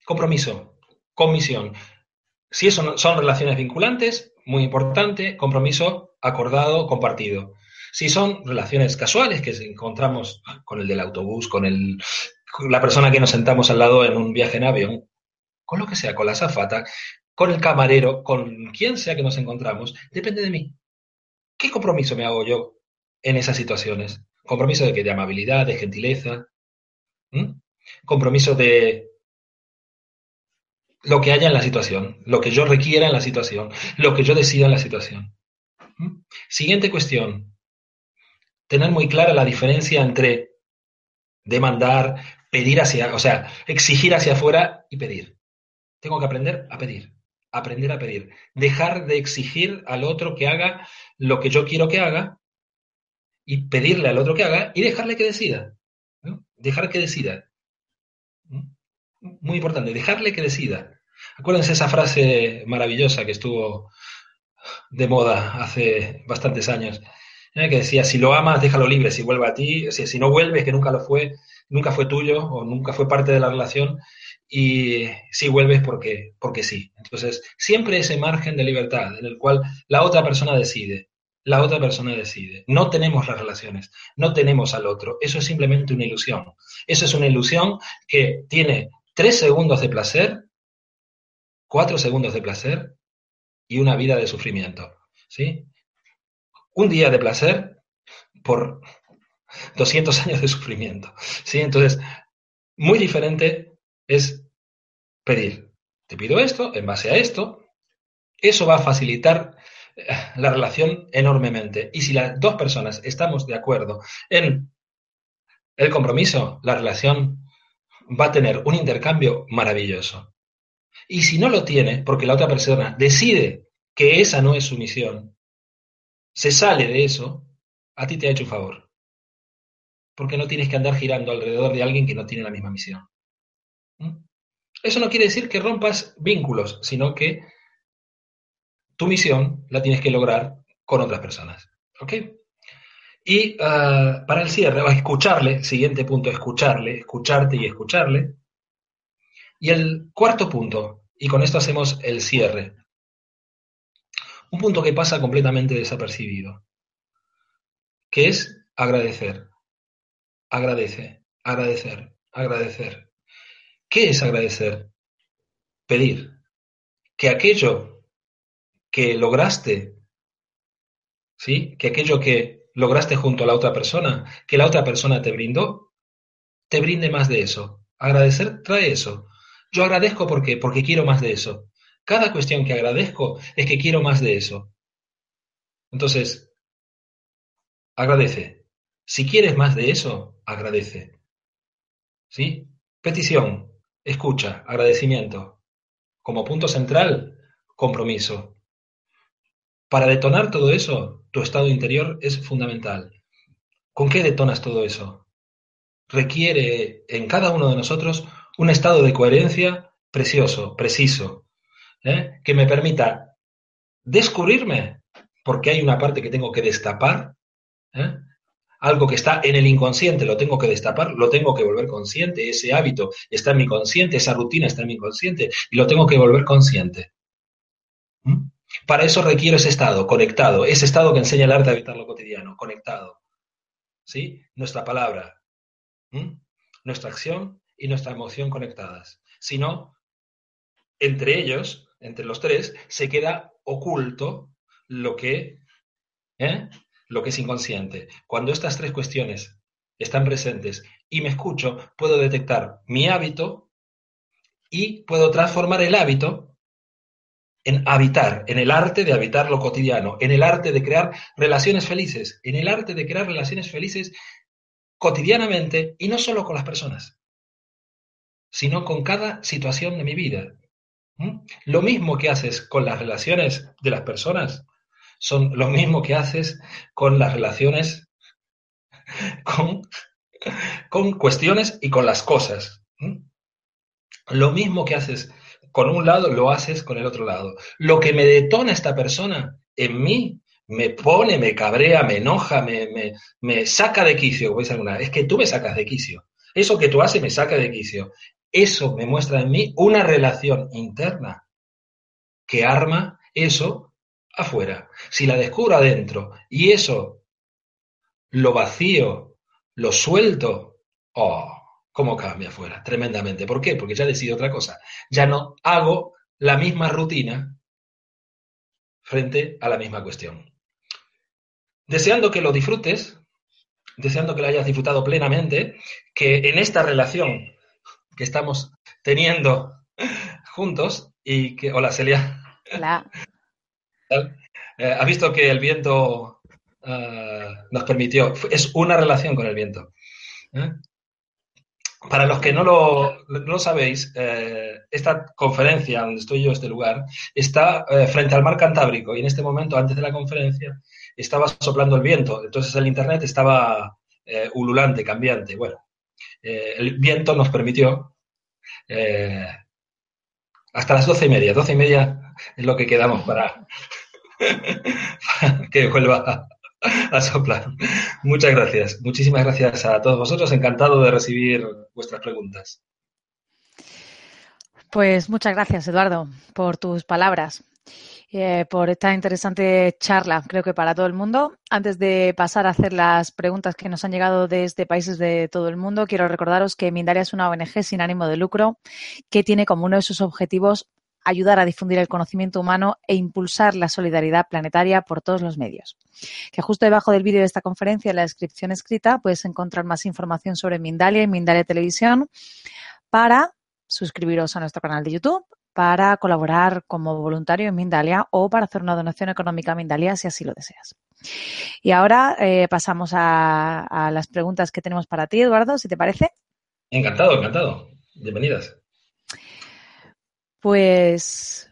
compromiso, comisión. Si eso son relaciones vinculantes, muy importante, compromiso acordado, compartido. Si son relaciones casuales que encontramos con el del autobús, con, el, la persona que nos sentamos al lado en un viaje en avión, con lo que sea, con la zafata, con el camarero, con quien sea que nos encontramos, depende de mí. ¿Qué compromiso me hago yo en esas situaciones? Compromiso de que de amabilidad, de gentileza, compromiso de lo que haya en la situación, lo que yo requiera en la situación, lo que yo decida en la situación. Siguiente cuestión tener muy clara la diferencia entre demandar, pedir hacia, o sea, exigir hacia afuera y pedir. Tengo que aprender a pedir, aprender a pedir, dejar de exigir al otro que haga lo que yo quiero que haga y pedirle al otro que haga y dejarle que decida. Dejar que decida. Muy importante, dejarle que decida. Acuérdense esa frase maravillosa que estuvo de moda hace bastantes años ¿eh? que decía, si lo amas, déjalo libre, si vuelve a ti, si, no vuelves, que nunca lo fue, nunca fue tuyo o nunca fue parte de la relación, y si vuelves porque, porque sí. Entonces, siempre ese margen de libertad en el cual la otra persona decide, la otra persona decide. No tenemos las relaciones, no tenemos al otro. Eso es simplemente una ilusión. Eso es una ilusión que tiene tres segundos de placer, cuatro segundos de placer y una vida de sufrimiento. ¿sí? un día de placer por 200 años de sufrimiento. ¿sí? Entonces, muy diferente es pedir. Te pido esto, en base a esto, eso va a facilitar eh, la relación enormemente. Y si las dos personas estamos de acuerdo en el compromiso, la relación va a tener un intercambio maravilloso. Y si no lo tiene, porque la otra persona decide que esa no es su misión, se sale de eso, a ti te ha hecho un favor. Porque no tienes que andar girando alrededor de alguien que no tiene la misma misión. ¿Mm? Eso no quiere decir que rompas vínculos, sino que tu misión la tienes que lograr con otras personas. ¿Ok? Y ah, para el cierre, escucharle, siguiente punto, escucharle, escucharte y escucharle. Y el cuarto punto, y con esto hacemos el cierre, un punto que pasa completamente desapercibido, que es agradecer. Agradece, agradecer, agradecer. ¿Qué es agradecer? Pedir que aquello que lograste, ¿sí? Que aquello que lograste junto a la otra persona, que la otra persona te brindó, te brinde más de eso. Agradecer trae eso. Yo agradezco porque porque quiero más de eso. Cada cuestión que agradezco es que quiero más de eso. Entonces, agradece. Si quieres más de eso, agradece. ¿Sí? Petición, escucha, agradecimiento. Como punto central, compromiso. Para detonar todo eso, tu estado interior es fundamental. ¿Con qué detonas todo eso? Requiere en cada uno de nosotros un estado de coherencia precioso, preciso, ¿eh? que me permita descubrirme, porque hay una parte que tengo que destapar, ¿eh? algo que está en el inconsciente lo tengo que destapar, lo tengo que volver consciente, ese hábito está en mi consciente, esa rutina está en mi inconsciente y lo tengo que volver consciente. ¿Mm? Para eso requiero ese estado, conectado, ese estado que enseña el arte de habitar lo cotidiano, conectado. ¿Sí? Nuestra palabra, nuestra acción y nuestra emoción conectadas. Si no, entre ellos entre los tres, se queda oculto lo que, ¿eh? lo que es inconsciente. Cuando estas tres cuestiones están presentes y me escucho, puedo detectar mi hábito y puedo transformar el hábito en habitar, en el arte de habitar lo cotidiano, en el arte de crear relaciones felices, en el arte de crear relaciones felices cotidianamente y no solo con las personas, sino con cada situación de mi vida. Lo mismo que haces con las relaciones de las personas, son lo mismo que haces con las relaciones con, con cuestiones y con las cosas. Lo mismo que haces con un lado, lo haces con el otro lado. Lo que me detona esta persona en mí, me pone, me cabrea, me enoja, me, me, me saca de quicio, como alguna es que tú me sacas de quicio. Eso que tú haces me saca de quicio. Eso me muestra en mí una relación interna que arma eso afuera. Si la descubro adentro y eso lo vacío, lo suelto, oh, cómo cambia afuera, tremendamente. ¿Por qué? Porque ya decido otra cosa. Ya no hago la misma rutina frente a la misma cuestión. Deseando que lo disfrutes, deseando que lo hayas disfrutado plenamente, que en esta relación que estamos teniendo juntos y que... Hola, Celia. Hola. Eh, ha visto que el viento eh, nos permitió, es una relación con el viento. ¿eh? Para los que no lo, sabéis, esta conferencia donde estoy yo, este lugar, está frente al mar Cantábrico y en este momento, antes de la conferencia, estaba soplando el viento. Entonces el Internet estaba ululante, cambiante. Bueno, el viento nos permitió hasta las doce y media. Doce y media es lo que quedamos para, que vuelva a, soplar. Muchas gracias. Muchísimas gracias a todos vosotros. Encantado de recibir vuestras preguntas. Pues muchas gracias, Eduardo, por tus palabras. Eh, por esta interesante charla, creo que para todo el mundo. Antes de pasar a hacer las preguntas que nos han llegado desde países de todo el mundo, quiero recordaros que Mindaria es una ONG sin ánimo de lucro que tiene como uno de sus objetivos ayudar a difundir el conocimiento humano e impulsar la solidaridad planetaria por todos los medios. Que justo debajo del vídeo de esta conferencia, en la descripción escrita, puedes encontrar más información sobre Mindalia y Mindalia Televisión para suscribiros a nuestro canal de YouTube, para colaborar como voluntario en Mindalia o para hacer una donación económica a Mindalia si así lo deseas. Y ahora eh, pasamos a, a las preguntas que tenemos para ti, Eduardo, si te parece. Encantado, encantado. Bienvenidas. Pues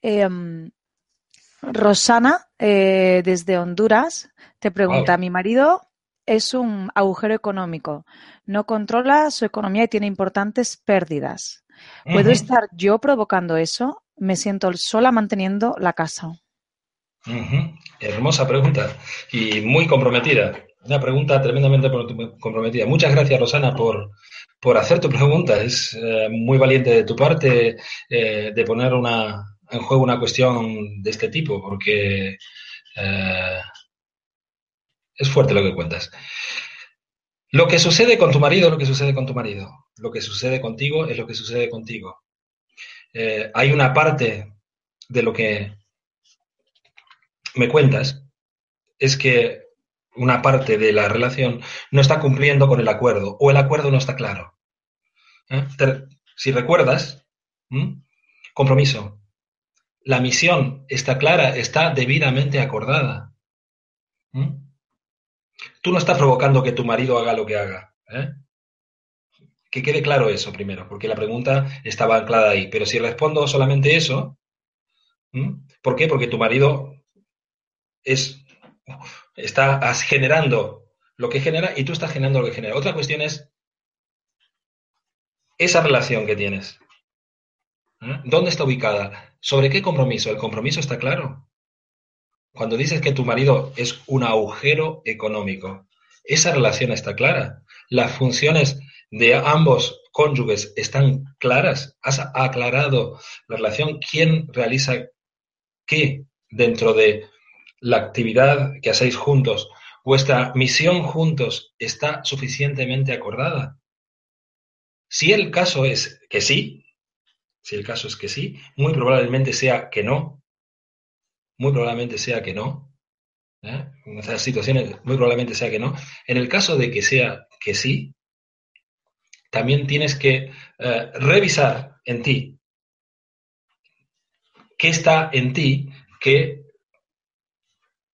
em, Rosana, eh, desde Honduras, te pregunta, mi marido es un agujero económico, no controla su economía y tiene importantes pérdidas. ¿Puedo estar yo provocando eso? Me siento sola manteniendo la casa. Hermosa pregunta y muy comprometida. Una pregunta tremendamente comprometida. Muchas gracias, Rosana, por, por hacer tu pregunta. Es eh, muy valiente de tu parte eh, de poner una, en juego una cuestión de este tipo, porque eh, es fuerte lo que cuentas. Lo que sucede con tu marido es lo que sucede con tu marido. Lo que sucede contigo es lo que sucede contigo. hay una parte de lo que me cuentas, es que una parte de la relación no está cumpliendo con el acuerdo o el acuerdo no está claro. ¿Eh? Si recuerdas, compromiso. La misión está clara, está debidamente acordada. Tú no estás provocando que tu marido haga lo que haga. ¿eh? Que quede claro eso primero, porque la pregunta estaba anclada ahí. Pero si respondo solamente eso, ¿por qué? Porque tu marido es estás generando lo que genera y tú estás generando lo que genera. Otra cuestión es esa relación que tienes. ¿Dónde está ubicada? ¿Sobre qué compromiso? El compromiso está claro. Cuando dices que tu marido es un agujero económico, esa relación está clara. Las funciones de ambos cónyuges están claras. Has aclarado la relación. ¿Quién realiza qué dentro de la actividad que hacéis juntos, vuestra misión juntos está suficientemente acordada? Si el caso es que sí, si el caso es que sí, muy probablemente sea que no, muy probablemente sea que no, ¿eh? en esas situaciones muy probablemente sea que no. En el caso de que sea que sí, también tienes que eh, revisar en ti qué está en ti que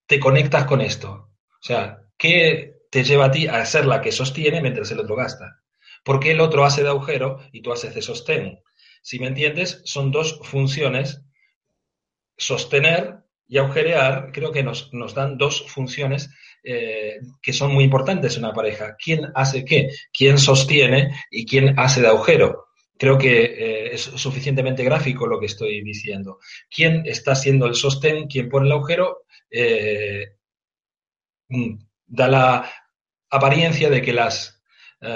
te conectas con esto. O sea, ¿qué te lleva a ti a ser la que sostiene mientras el otro gasta? ¿Por qué el otro hace de agujero y tú haces de sostén? Si me entiendes, son dos funciones. Sostener y agujerear creo que nos, nos dan dos funciones eh, que son muy importantes en una pareja. ¿Quién hace qué? ¿Quién sostiene y quién hace de agujero? Creo que eh, es suficientemente gráfico lo que estoy diciendo. ¿Quién está haciendo el sostén? ¿Quién pone el agujero? Eh, mm, da la apariencia de que las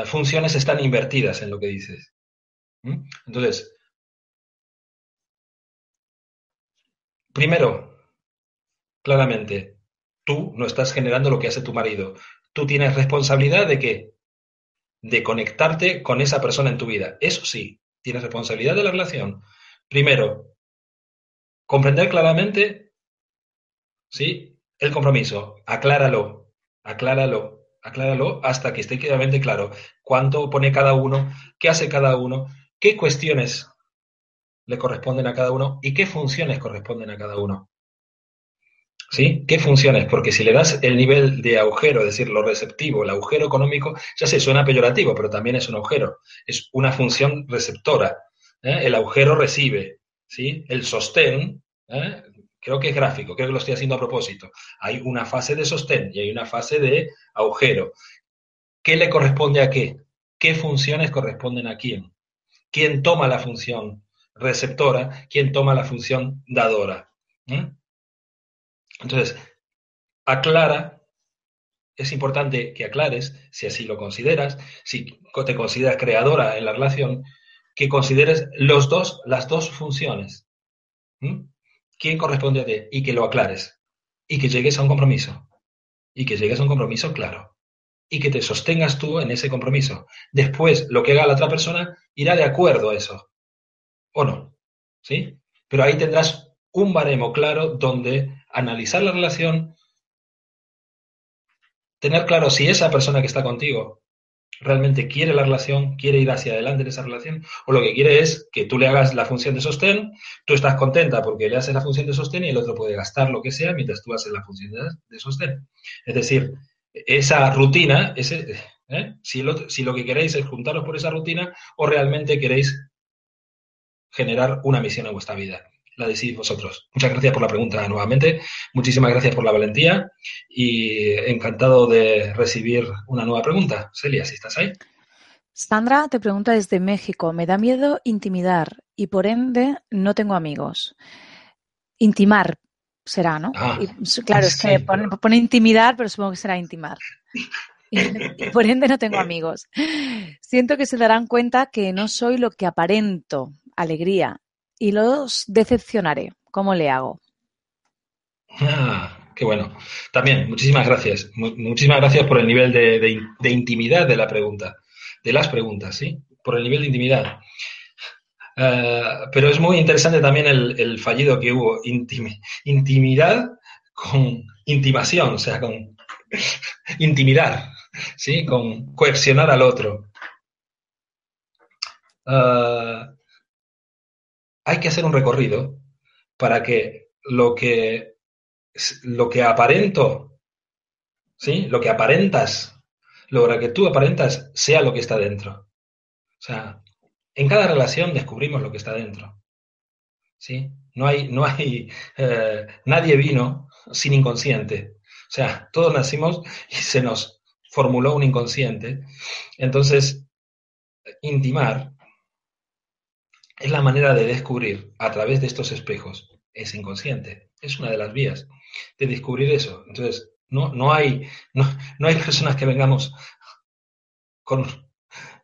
funciones están invertidas en lo que dices. ¿Mm? Entonces, primero, claramente, tú no estás generando lo que hace tu marido. Tú tienes responsabilidad de qué? De conectarte con esa persona en tu vida. Eso sí, tienes responsabilidad de la relación. Primero, comprender claramente, ¿sí? El compromiso. Acláralo, acláralo, acláralo hasta que esté claramente claro cuánto pone cada uno, qué hace cada uno, qué cuestiones le corresponden a cada uno y qué funciones corresponden a cada uno. ¿Sí? ¿Qué funciones? Porque si le das el nivel de agujero, es decir, lo receptivo, el agujero económico, ya se suena peyorativo, pero también es un agujero. Es una función receptora. ¿eh? El agujero recibe, ¿sí? El sostén, ¿eh? creo que es gráfico, creo que lo estoy haciendo a propósito. Hay una fase de sostén y hay una fase de agujero. ¿Qué le corresponde a qué? ¿Qué funciones corresponden a quién? ¿Quién toma la función receptora? ¿Quién toma la función dadora? ¿Eh? Entonces, aclara, es importante que aclares, si así lo consideras, si te consideras creadora en la relación, que consideres los dos, las dos funciones. ¿Quién corresponde a ti? Y que lo aclares. Y que llegues a un compromiso. Y que llegues a un compromiso claro. Y que te sostengas tú en ese compromiso. Después, lo que haga la otra persona irá de acuerdo a eso. ¿O no? ¿Sí? Pero ahí tendrás un baremo claro donde analizar la relación, tener claro si esa persona que está contigo realmente quiere la relación, quiere ir hacia adelante en esa relación, o lo que quiere es que tú le hagas la función de sostén, tú estás contenta porque le haces la función de sostén y el otro puede gastar lo que sea mientras tú haces la función de, sostén. Es decir, esa rutina, ¿eh? si, si lo que queréis es juntaros por esa rutina o realmente queréis generar una misión en vuestra vida la decidís vosotros. Muchas gracias por la pregunta nuevamente, muchísimas gracias por la valentía y encantado de recibir una nueva pregunta. Celia, si estás ahí. Sandra te pregunta desde México, me da miedo intimidar y por ende no tengo amigos. Intimar será, ¿no? Ah, claro, es que pone, intimidar, pero supongo que será intimar. y por ende no tengo amigos. Siento que se darán cuenta que no soy lo que aparento, alegría, y los decepcionaré. ¿Cómo le hago? Ah, qué bueno. También, muchísimas gracias. Muchísimas gracias por el nivel de, intimidad de la pregunta, de las preguntas, ¿sí? Por el nivel de intimidad. Ah, pero es muy interesante también el, fallido que hubo. intimidad con intimación, o sea, con intimidar, ¿sí? Con coercionar al otro. Uh, hay que hacer un recorrido para que lo que, lo que aparento, ¿sí? Lo que aparentas, lo que tú aparentas sea lo que está dentro. O sea, en cada relación descubrimos lo que está dentro. ¿Sí? No hay, no hay, eh, nadie vino sin inconsciente. O sea, todos nacimos y se nos formuló un inconsciente. Entonces, intimar es la manera de descubrir a través de estos espejos ese inconsciente. Es una de las vías de descubrir eso. Entonces, no, no, hay, no, hay personas que vengamos con,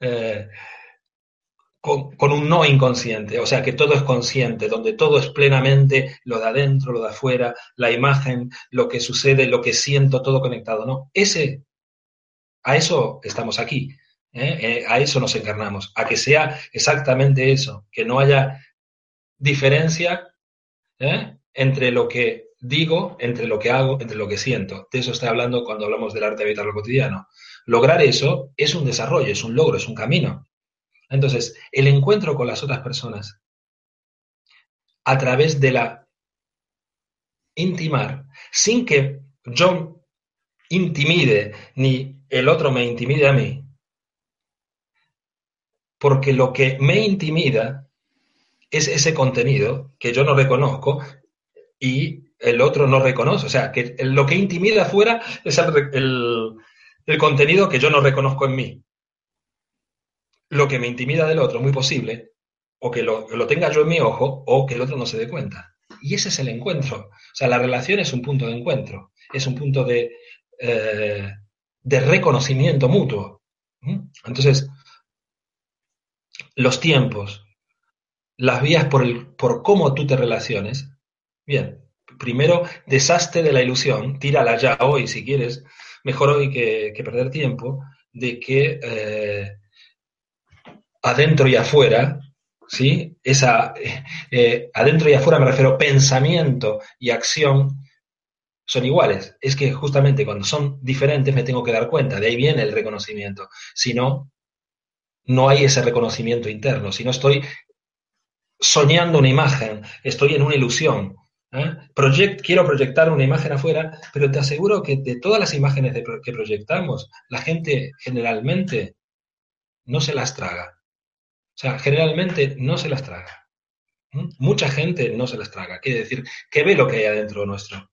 eh, con, con, un no inconsciente, o sea, que todo es consciente, donde todo es plenamente lo de adentro, lo de afuera, la imagen, lo que sucede, lo que siento, todo conectado. No, ese, a eso estamos aquí. ¿Eh? Eh, a eso nos encarnamos, a que sea exactamente eso, que no haya diferencia ¿eh? entre lo que digo, entre lo que hago, entre lo que siento. De eso estoy hablando cuando hablamos del arte de habitar lo cotidiano. Lograr eso es un desarrollo, es un logro, es un camino. Entonces, el encuentro con las otras personas a través de la intimar, sin que yo intimide ni el otro me intimide a mí. Porque lo que me intimida es ese contenido que yo no reconozco y el otro no reconoce. O sea, que lo que intimida afuera es el, contenido que yo no reconozco en mí. Lo que me intimida del otro, muy posible, o que lo, tenga yo en mi ojo, o que el otro no se dé cuenta. Y ese es el encuentro. O sea, la relación es un punto de encuentro, es un punto de, eh, de reconocimiento mutuo. ¿Mm? Entonces, los tiempos, las vías por, el, por cómo tú te relaciones, bien, primero deshazte de la ilusión, tírala ya hoy si quieres, mejor hoy que, perder tiempo, de que eh, adentro y afuera, ¿sí? Esa, eh, adentro y afuera me refiero pensamiento y acción son iguales. Es que justamente cuando son diferentes me tengo que dar cuenta, de ahí viene el reconocimiento. Si no, no hay ese reconocimiento interno, si no estoy soñando una imagen, estoy en una ilusión, ¿eh? quiero proyectar una imagen afuera, pero te aseguro que de todas las imágenes que proyectamos, la gente generalmente no se las traga. O sea, generalmente no se las traga. Mucha gente no se las traga. Quiere decir que ve lo que hay adentro nuestro.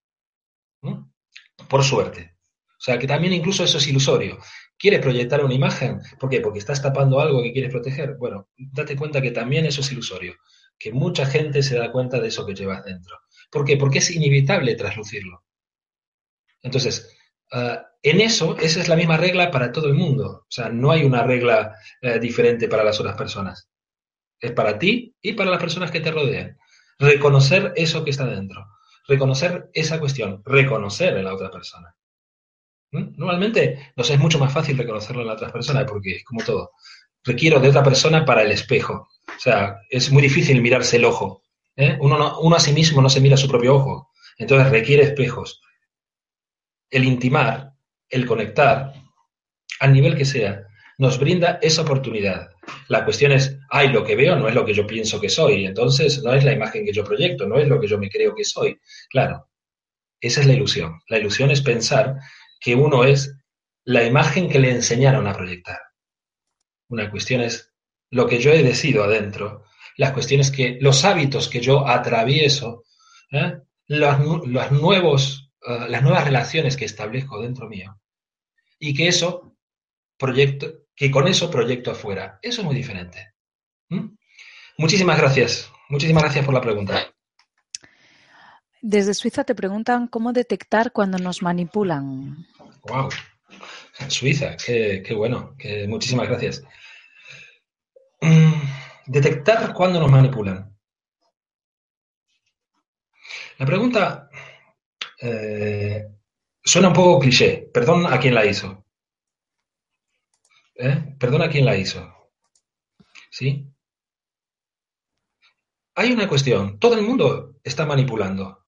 Por suerte. O sea, que también incluso eso es ilusorio. ¿Quieres proyectar una imagen? ¿Por qué? Porque estás tapando algo que quieres proteger. Bueno, date cuenta que también eso es ilusorio. Que mucha gente se da cuenta de eso que llevas dentro. ¿Por qué? Porque es inevitable traslucirlo. Entonces, ah, en eso, esa es la misma regla para todo el mundo. O sea, no hay una regla eh, diferente para las otras personas. Es para ti y para las personas que te rodean. Reconocer eso que está dentro. Reconocer esa cuestión. Reconocer en la otra persona. ¿Mm? Normalmente nos es mucho más fácil reconocerlo en la otra persona porque es como todo. Requiero de otra persona para el espejo. O sea, es muy difícil mirarse el ojo. ¿eh? Uno, uno a sí mismo no se mira su propio ojo, entonces requiere espejos. El intimar, el conectar, al nivel que sea, nos brinda esa oportunidad. La cuestión es, ay, lo que veo no es lo que yo pienso que soy, entonces no es la imagen que yo proyecto, no es lo que yo me creo que soy. Claro, esa es la ilusión. La ilusión es pensar que uno es la imagen que le enseñaron a proyectar. Una cuestión es lo que yo he decidido adentro las cuestiones que, los hábitos que yo atravieso, ¿eh? los, nuevos, eh, las nuevas relaciones que establezco dentro mío. Y que eso proyecto, que con eso proyecto afuera. Eso es muy diferente. Muchísimas gracias. Muchísimas gracias por la pregunta. Desde Suiza te preguntan cómo detectar cuando nos manipulan. Wow. Suiza, qué, bueno. Muchísimas gracias. Mm, Detectar cuándo nos manipulan. La pregunta eh, suena un poco cliché. Perdón a quien la hizo. ¿Eh? Perdón a quien la hizo. ¿Sí? Hay una cuestión. Todo el mundo está manipulando.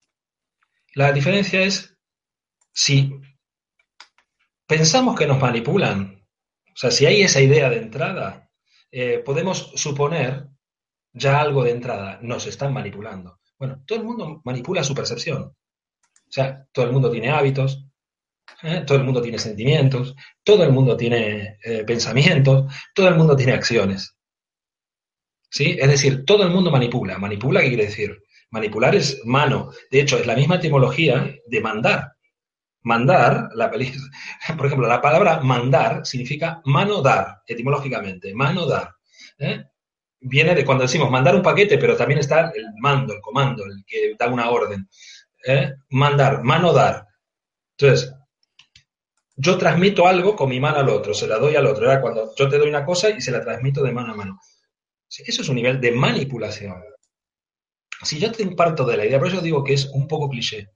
La diferencia es si pensamos que nos manipulan, o sea, si hay esa idea de entrada, eh, podemos suponer ya algo de entrada, nos están manipulando. Bueno, todo el mundo manipula su percepción. O sea, todo el mundo tiene hábitos, ¿eh? todo el mundo tiene sentimientos, todo el mundo tiene eh, pensamientos, todo el mundo tiene acciones. ¿Sí? Es decir, todo el mundo manipula. ¿Manipula qué quiere decir? Manipular es mano. De hecho, es la misma etimología de mandar. Mandar, la por ejemplo, la palabra mandar significa mano dar, etimológicamente, mano dar. ¿eh? Viene de cuando decimos mandar un paquete, pero también está el mando, el comando, el que da una orden. ¿eh? Mandar, mano dar. Entonces, yo transmito algo con mi mano al otro, se la doy al otro. Era cuando yo te doy una cosa y se la transmito de mano a mano. Eso es un nivel de manipulación. Si yo te imparto de la idea, por eso digo que es un poco cliché.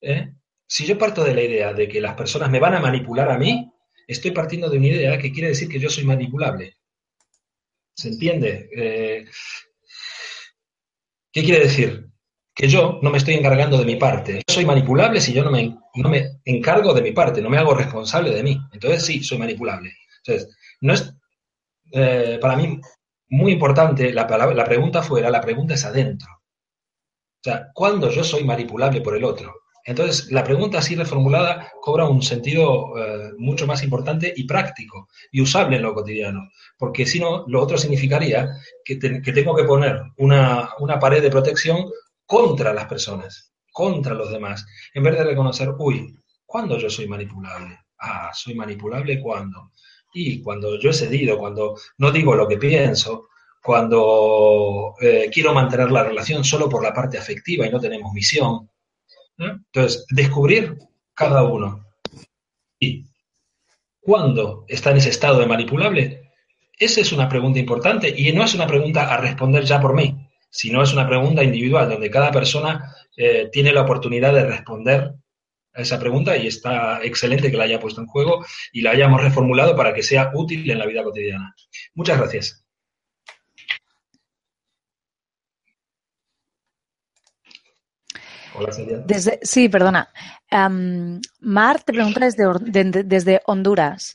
¿eh? Si yo parto de la idea de que las personas me van a manipular a mí, estoy partiendo de una idea que quiere decir que yo soy manipulable. ¿Se entiende? Eh, ¿Qué quiere decir? Que yo no me estoy encargando de mi parte. Yo soy manipulable si yo no me, no me encargo de mi parte, no me hago responsable de mí. Entonces sí, soy manipulable. Entonces, no es eh, para mí muy importante la, la pregunta fuera, la pregunta es adentro. O sea, ¿cuándo yo soy manipulable por el otro? Entonces, la pregunta así reformulada cobra un sentido eh, mucho más importante y práctico y usable en lo cotidiano, porque si no, lo otro significaría que, tengo que poner una, una, pared de protección contra las personas, contra los demás, en vez de reconocer, uy, ¿cuándo yo soy manipulable? Ah, soy manipulable cuando. Y cuando yo he cedido, cuando no digo lo que pienso, cuando eh, quiero mantener la relación solo por la parte afectiva y no tenemos misión, entonces, descubrir cada uno. Y cuándo está en ese estado de manipulable, esa es una pregunta importante y no es una pregunta a responder ya por mí, sino es una pregunta individual donde cada persona eh, tiene la oportunidad de responder a esa pregunta y está excelente que la haya puesto en juego y la hayamos reformulado para que sea útil en la vida cotidiana. Muchas gracias. Desde, sí, perdona. Mar te pregunta desde, desde, Honduras.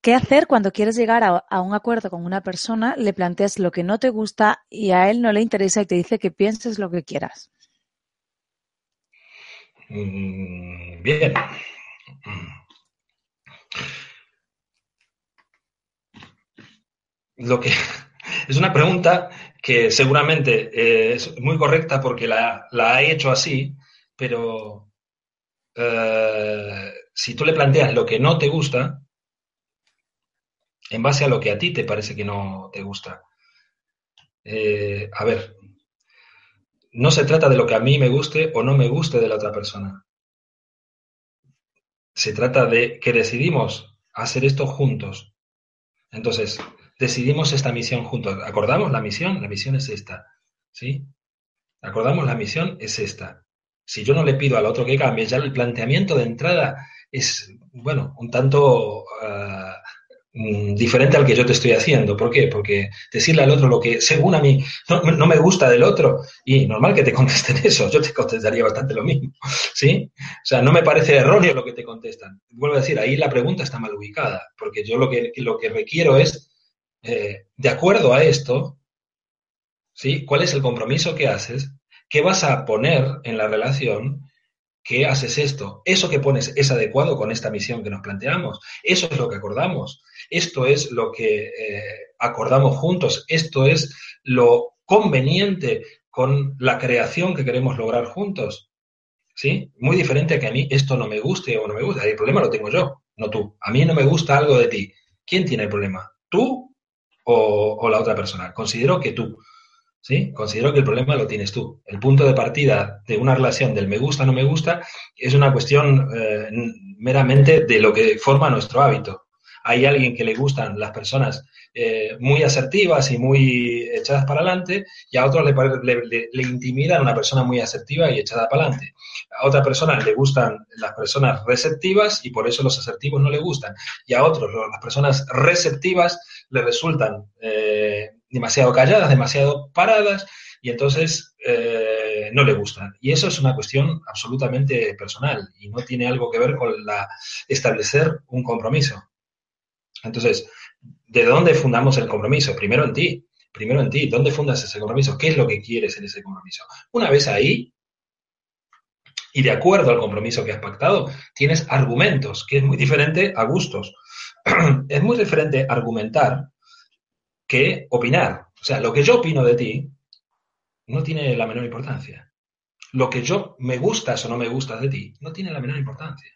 ¿Qué hacer cuando quieres llegar a, un acuerdo con una persona, le planteas lo que no te gusta y a él no le interesa y te dice que pienses lo que quieras? Mm, bien. Lo que es una pregunta que seguramente eh, es muy correcta porque la, ha hecho así, pero eh, si tú le planteas lo que no te gusta, en base a lo que a ti te parece que no te gusta, eh, a ver, no se trata de lo que a mí me guste o no me guste de la otra persona. Se trata de que decidimos hacer esto juntos. Entonces, decidimos esta misión juntos. ¿Acordamos la misión? La misión es esta. ¿Sí? ¿Acordamos la misión? Es esta. Si yo no le pido al otro que cambie, ya el planteamiento de entrada es, bueno, un tanto ah, mm, diferente al que yo te estoy haciendo. ¿Por qué? Porque decirle al otro lo que, según a mí, no, me gusta del otro, y normal que te contesten eso, yo te contestaría bastante lo mismo. ¿Sí? O sea, no me parece erróneo lo que te contestan. Vuelvo a decir, ahí la pregunta está mal ubicada, porque yo lo que, lo que requiero es eh, de acuerdo a esto, ¿sí? ¿Cuál es el compromiso que haces? ¿Qué vas a poner en la relación? ¿Qué haces esto? ¿Eso que pones es adecuado con esta misión que nos planteamos? Eso es lo que acordamos. Esto es lo que eh, acordamos juntos. Esto es lo conveniente con la creación que queremos lograr juntos. ¿Sí? Muy diferente a que a mí esto no me guste o no me gusta. El problema lo tengo yo, no tú. A mí no me gusta algo de ti. ¿Quién tiene el problema? ¿Tú o, la otra persona. Considero que tú, ¿sí? Considero que el problema lo tienes tú. El punto de partida de una relación del me gusta, no me gusta, es una cuestión eh, meramente de lo que forma nuestro hábito. Hay alguien que le gustan las personas eh, muy asertivas y muy echadas para adelante, y a otros le, le, le, intimidan una persona muy asertiva y echada para adelante. A otra persona le gustan las personas receptivas y por eso los asertivos no le gustan. Y a otros, las personas receptivas le resultan eh, demasiado calladas, demasiado paradas y entonces eh, no le gustan. Y eso es una cuestión absolutamente personal y no tiene algo que ver con la establecer un compromiso. Entonces, ¿de dónde fundamos el compromiso? Primero en ti, primero en ti. ¿Dónde fundas ese compromiso? ¿Qué es lo que quieres en ese compromiso? Una vez ahí, y de acuerdo al compromiso que has pactado, tienes argumentos, que es muy diferente a gustos. es muy diferente argumentar que opinar. O sea, lo que yo opino de ti no tiene la menor importancia. Lo que yo me gustas o no me gustas de ti no tiene la menor importancia.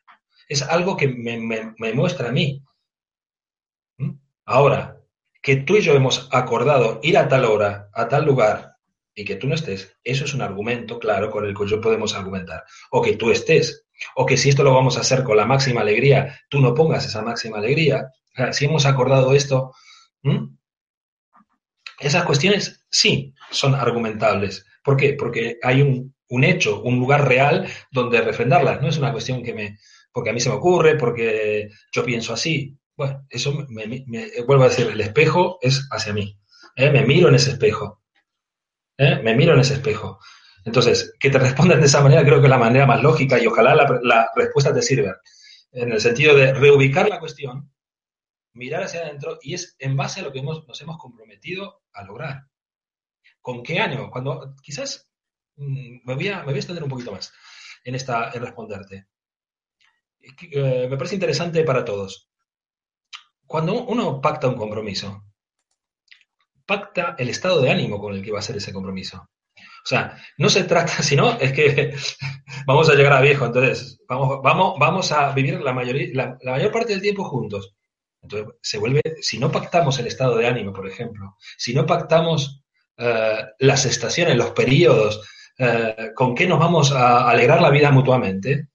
Es algo que me, muestra a mí. Ahora, que tú y yo hemos acordado ir a tal hora, a tal lugar, y que tú no estés, eso es un argumento claro con el que yo podemos argumentar. O que tú estés, o que si esto lo vamos a hacer con la máxima alegría, tú no pongas esa máxima alegría. si hemos acordado esto, esas cuestiones sí son argumentables. ¿Por qué? Porque hay un, hecho, un lugar real donde refrendarlas. No es una cuestión que me, porque a mí se me ocurre, porque yo pienso así. Bueno, eso me, vuelvo a decir, el espejo es hacia mí. ¿eh? Me miro en ese espejo. ¿eh? Me miro en ese espejo. Entonces, que te respondan de esa manera creo que es la manera más lógica y ojalá la, respuesta te sirva. En el sentido de reubicar la cuestión, mirar hacia adentro y es en base a lo que nos hemos comprometido a lograr. ¿Con qué ánimo? Cuando quizás mm, me voy, a, extender un poquito más. en, esta, en responderte. Eh, me parece interesante para todos. Cuando uno pacta un compromiso, pacta el estado de ánimo con el que va a ser ese compromiso. O sea, no se trata, si no, es que vamos a llegar a viejo, entonces vamos, vamos, vamos a vivir la, mayoría, la, mayor parte del tiempo juntos. Entonces, se vuelve, si no pactamos el estado de ánimo, por ejemplo, si no pactamos eh, las estaciones, los periodos, eh, con qué nos vamos a alegrar la vida mutuamente,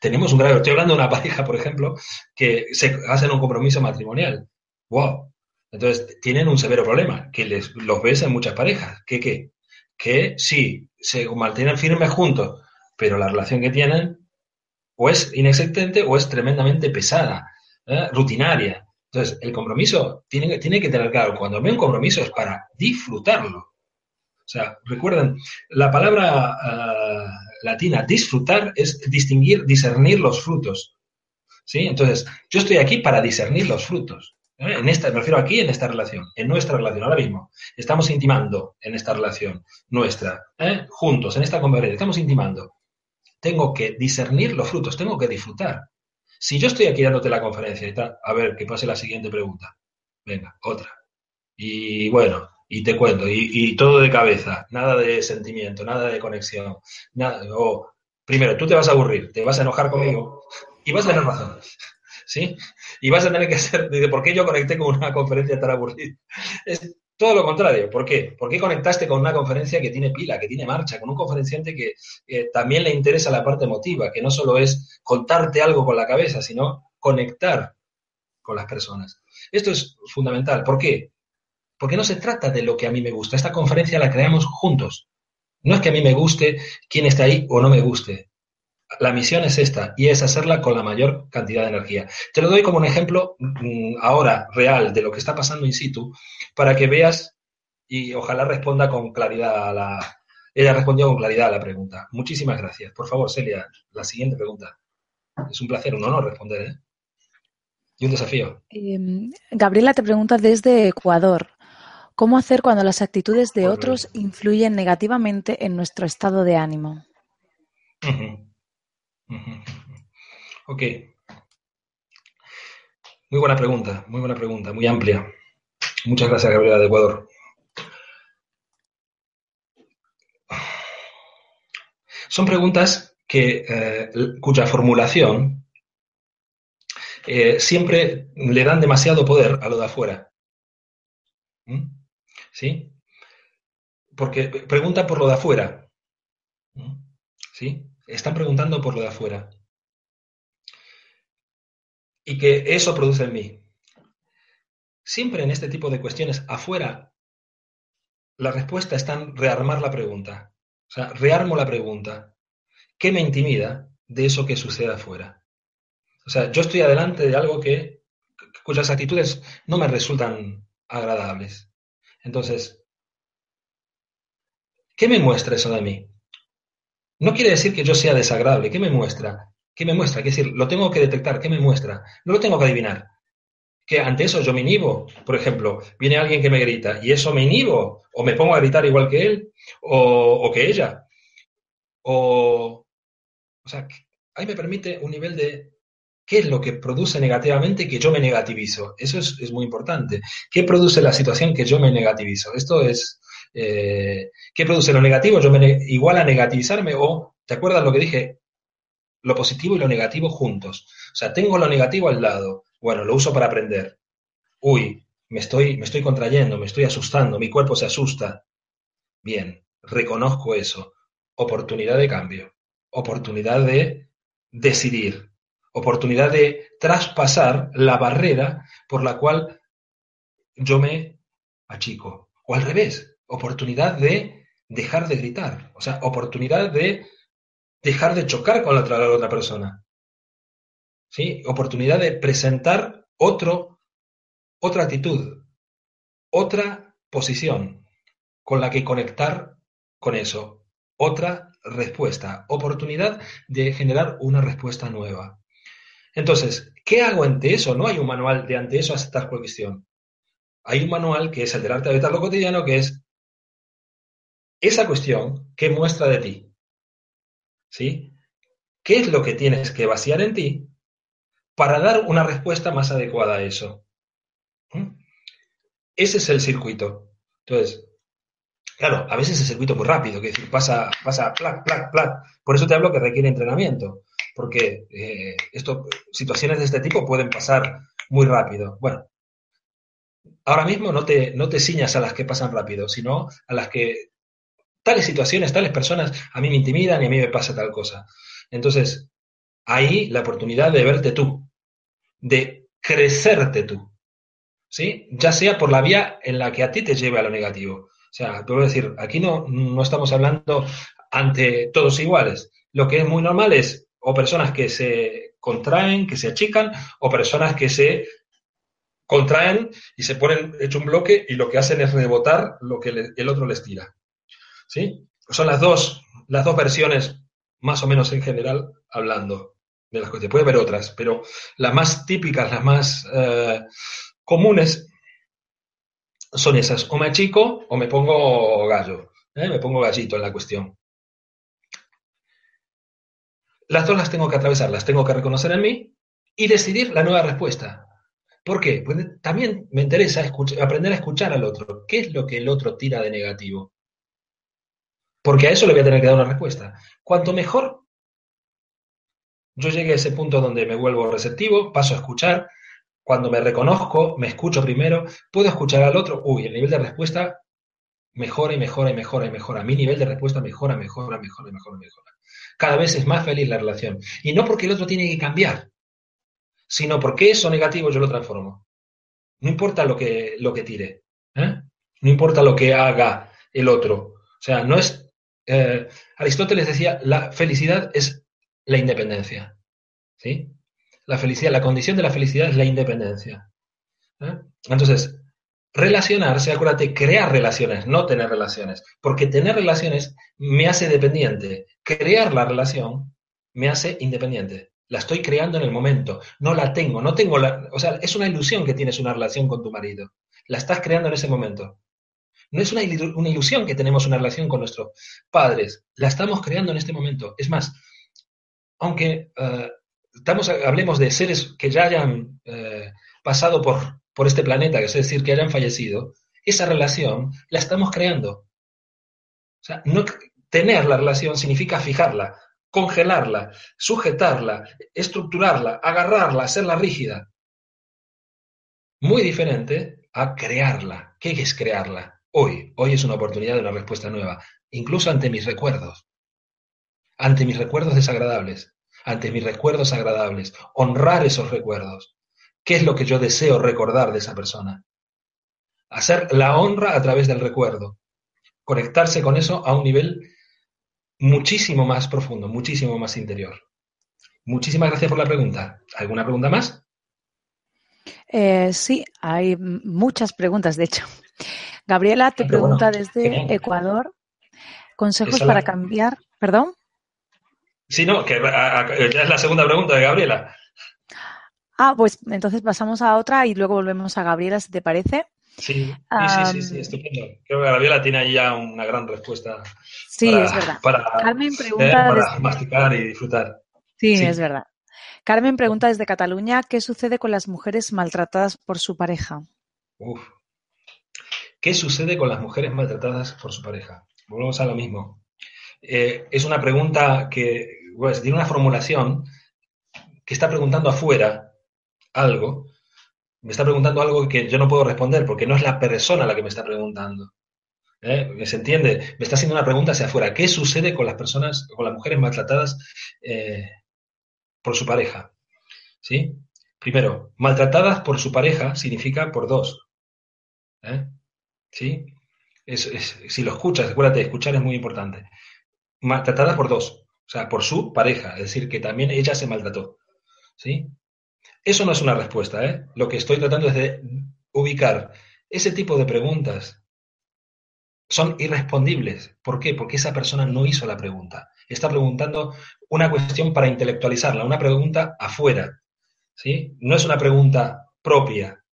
tenemos un grave. Estoy hablando de una pareja, por ejemplo, que se hacen un compromiso matrimonial. ¡Wow! Entonces, tienen un severo problema, que les, los ves en muchas parejas. ¿Qué qué? Que sí, se mantienen firmes juntos, pero la relación que tienen o es inexistente o es tremendamente pesada, ¿eh? rutinaria. Entonces, el compromiso tiene, tiene que tener claro, cuando ve un compromiso es para disfrutarlo. O sea, recuerden, la palabra uh, latina disfrutar es distinguir, discernir los frutos. ¿Sí? Entonces, yo estoy aquí para discernir los frutos. ¿eh? En esta, me refiero aquí en esta relación, en nuestra relación, ahora mismo. Estamos intimando en esta relación nuestra, ¿eh? juntos, en esta conversación, estamos intimando. Tengo que discernir los frutos, tengo que disfrutar. Si yo estoy aquí dándote la conferencia y tal, a ver, que pase la siguiente pregunta. Venga, otra. Y bueno, y te cuento, y, todo de cabeza, nada de sentimiento, nada de conexión. Nada, o, primero, tú te vas a aburrir, te vas a enojar conmigo y vas a tener razón. ¿sí? Y vas a tener que ser, dice, ¿por qué yo conecté con una conferencia tan aburrida? Es todo lo contrario. ¿Por qué? ¿Por qué conectaste con una conferencia que tiene pila, que tiene marcha, con un conferenciante que también le interesa la parte emotiva, que no solo es contarte algo con la cabeza, sino conectar con las personas? Esto es fundamental. ¿Por qué? Porque no se trata de lo que a mí me gusta. Esta conferencia la creamos juntos. No es que a mí me guste quién está ahí o no me guste. La misión es esta y es hacerla con la mayor cantidad de energía. Te lo doy como un ejemplo mm, ahora real de lo que está pasando in situ para que veas y ojalá responda con claridad a la... Ella respondió con claridad a la pregunta. Muchísimas gracias. Por favor, Celia, la siguiente pregunta. Es un placer, un honor responder. ¿eh? Y un desafío. Em, Gabriela te pregunta desde Ecuador. ¿Cómo hacer cuando las actitudes de otros influyen negativamente en nuestro estado de ánimo? Ok. Muy buena pregunta, muy buena pregunta, muy amplia. Muchas gracias, Gabriela de Ecuador. Son preguntas que, eh, cuya formulación eh, siempre le dan demasiado poder a lo de afuera. ¿Mm? ¿Sí? Porque pregunta por lo de afuera. ¿Mm? ¿Sí? Están preguntando por lo de afuera. Y que eso produce en mí. Siempre en este tipo de cuestiones afuera, la respuesta está en rearmar la pregunta. O sea, rearmo la pregunta. ¿Qué me intimida de eso que sucede afuera? O sea, yo estoy adelante de algo que, cuyas actitudes no me resultan agradables. Entonces, ¿qué me muestra eso de mí? No quiere decir que yo sea desagradable. ¿Qué me muestra? ¿Qué me muestra? Es decir, lo tengo que detectar. ¿Qué me muestra? No lo tengo que adivinar. Que ante eso yo me inhibo. Por ejemplo, viene alguien que me grita y eso me inhibo. O me pongo a gritar igual que él o, que ella. O, o sea, ahí me permite un nivel de qué es lo que produce negativamente que yo me negativizo. Eso es, muy importante. ¿Qué produce la situación que yo me negativizo? Esto es, eh, ¿qué produce lo negativo? Yo me igual a negativizarme o, ¿te acuerdas lo que dije? Lo positivo y lo negativo juntos. O sea, tengo lo negativo al lado. Bueno, lo uso para aprender. Uy, me estoy, me estoy contrayendo, me estoy asustando, mi cuerpo se asusta. Bien, reconozco eso. Oportunidad de cambio. Oportunidad de decidir oportunidad de traspasar la barrera por la cual yo me achico. O al revés, oportunidad de dejar de gritar, o sea, oportunidad de dejar de chocar con la otra, persona. ¿Sí? Oportunidad de presentar otro, otra actitud, otra posición con la que conectar con eso, otra respuesta, oportunidad de generar una respuesta nueva. Entonces, ¿qué hago ante eso? No hay un manual de ante eso aceptar cuestión. Hay un manual que es el del arte de lo cotidiano, que es esa cuestión que muestra de ti. ¿sí? ¿Qué es lo que tienes que vaciar en ti para dar una respuesta más adecuada a eso? ¿Mm? Ese es el circuito. Entonces, claro, a veces el circuito muy rápido, que pasa, pasa, plac, plac, plac. Por eso te hablo que requiere entrenamiento, porque eh, situaciones de este tipo pueden pasar muy rápido. Bueno, ahora mismo no te, no te ciñas a las que pasan rápido, sino a las que tales situaciones, tales personas a mí me intimidan y a mí me pasa tal cosa. Entonces, ahí la oportunidad de verte tú, de crecerte tú, ¿sí? Ya sea por la vía en la que a ti te lleve a lo negativo. O sea, puedo decir, aquí no, no estamos hablando ante todos iguales. Lo que es muy normal es o personas que se contraen, que se achican, o personas que se contraen y se ponen hecho un bloque y lo que hacen es rebotar lo que el otro les tira. ¿Sí? Son las dos, las dos versiones, más o menos en general, hablando de las cosas. Puede haber otras, pero las más típicas, las más eh, comunes son esas. O me achico o me pongo gallo. ¿eh? Me pongo gallito en la cuestión. Las dos las tengo que atravesar, las tengo que reconocer en mí y decidir la nueva respuesta. ¿Por qué? Pues también me interesa aprender a escuchar al otro. ¿Qué es lo que el otro tira de negativo? Porque a eso le voy a tener que dar una respuesta. Cuanto mejor yo llegue a ese punto donde me vuelvo receptivo, paso a escuchar, cuando me reconozco, me escucho primero, puedo escuchar al otro, uy, el nivel de respuesta mejora y mejora y mejora y mejora. Mi nivel de respuesta mejora, mejora, mejora, mejora, mejora. Cada vez es más feliz la relación. Y no porque el otro tiene que cambiar, sino porque eso negativo yo lo transformo. No importa lo que, lo que tire, ¿eh? no importa lo que haga el otro. O sea, no es eh, Aristóteles decía, la felicidad es la independencia. ¿Sí? La felicidad, la condición de la felicidad es la independencia. ¿eh? Entonces, relacionarse, acuérdate, crear relaciones, no tener relaciones. Porque tener relaciones me hace dependiente. Crear la relación me hace independiente. La estoy creando en el momento. No la tengo, no tengo la. O sea, es una ilusión que tienes una relación con tu marido. La estás creando en ese momento. No es una, ilusión que tenemos una relación con nuestros padres, la estamos creando en este momento. Es más, aunque eh, hablemos de seres que ya hayan eh, pasado por, por este planeta, es decir, que hayan fallecido, esa relación la estamos creando. O sea, no, tener la relación significa fijarla, congelarla, sujetarla, estructurarla, agarrarla, hacerla rígida. Muy diferente a crearla. ¿Qué es crearla? Hoy, hoy es una oportunidad de una respuesta nueva, incluso ante mis recuerdos, ante mis recuerdos desagradables, ante mis recuerdos agradables, honrar esos recuerdos. ¿Qué es lo que yo deseo recordar de esa persona? Hacer la honra a través del recuerdo, conectarse con eso a un nivel muchísimo más profundo, muchísimo más interior. Muchísimas gracias por la pregunta. ¿Alguna pregunta más? Eh, sí, hay muchas preguntas, de hecho. Gabriela te pregunta desde Ecuador, consejos para cambiar, perdón. Sí, no, que ya es la segunda pregunta de Gabriela. Ah, pues entonces pasamos a otra y luego volvemos a Gabriela, si te parece. Sí, sí, sí, estupendo. Creo que Gabriela tiene ahí ya una gran respuesta. Sí, es verdad. Para, Carmen eh, pregunta masticar y disfrutar. Sí, es verdad. Carmen pregunta desde Cataluña, ¿qué sucede con las mujeres maltratadas por su pareja? Uf, ¿Qué sucede con las mujeres maltratadas por su pareja? Volvemos a lo mismo. Eh, es una pregunta que pues, tiene una formulación que está preguntando afuera algo, me está preguntando algo que yo no puedo responder porque no es la persona la que me está preguntando. ¿Eh? ¿Se entiende? Me está haciendo una pregunta hacia afuera. ¿Qué sucede con las personas, con las mujeres maltratadas eh, por su pareja? ¿Sí? Primero, maltratadas por su pareja significa por dos. ¿Eh? ¿sí? Si lo escuchas, acuérdate, escuchar es muy importante. Maltratada por dos, o sea, por su pareja, es decir, que también ella se maltrató, ¿sí? Eso no es una respuesta, ¿eh? Lo que estoy tratando es de ubicar ese tipo de preguntas son irrespondibles. ¿Por qué? Porque esa persona no hizo la pregunta. Está preguntando una cuestión para intelectualizarla, una pregunta afuera. ¿sí? No es una pregunta propia,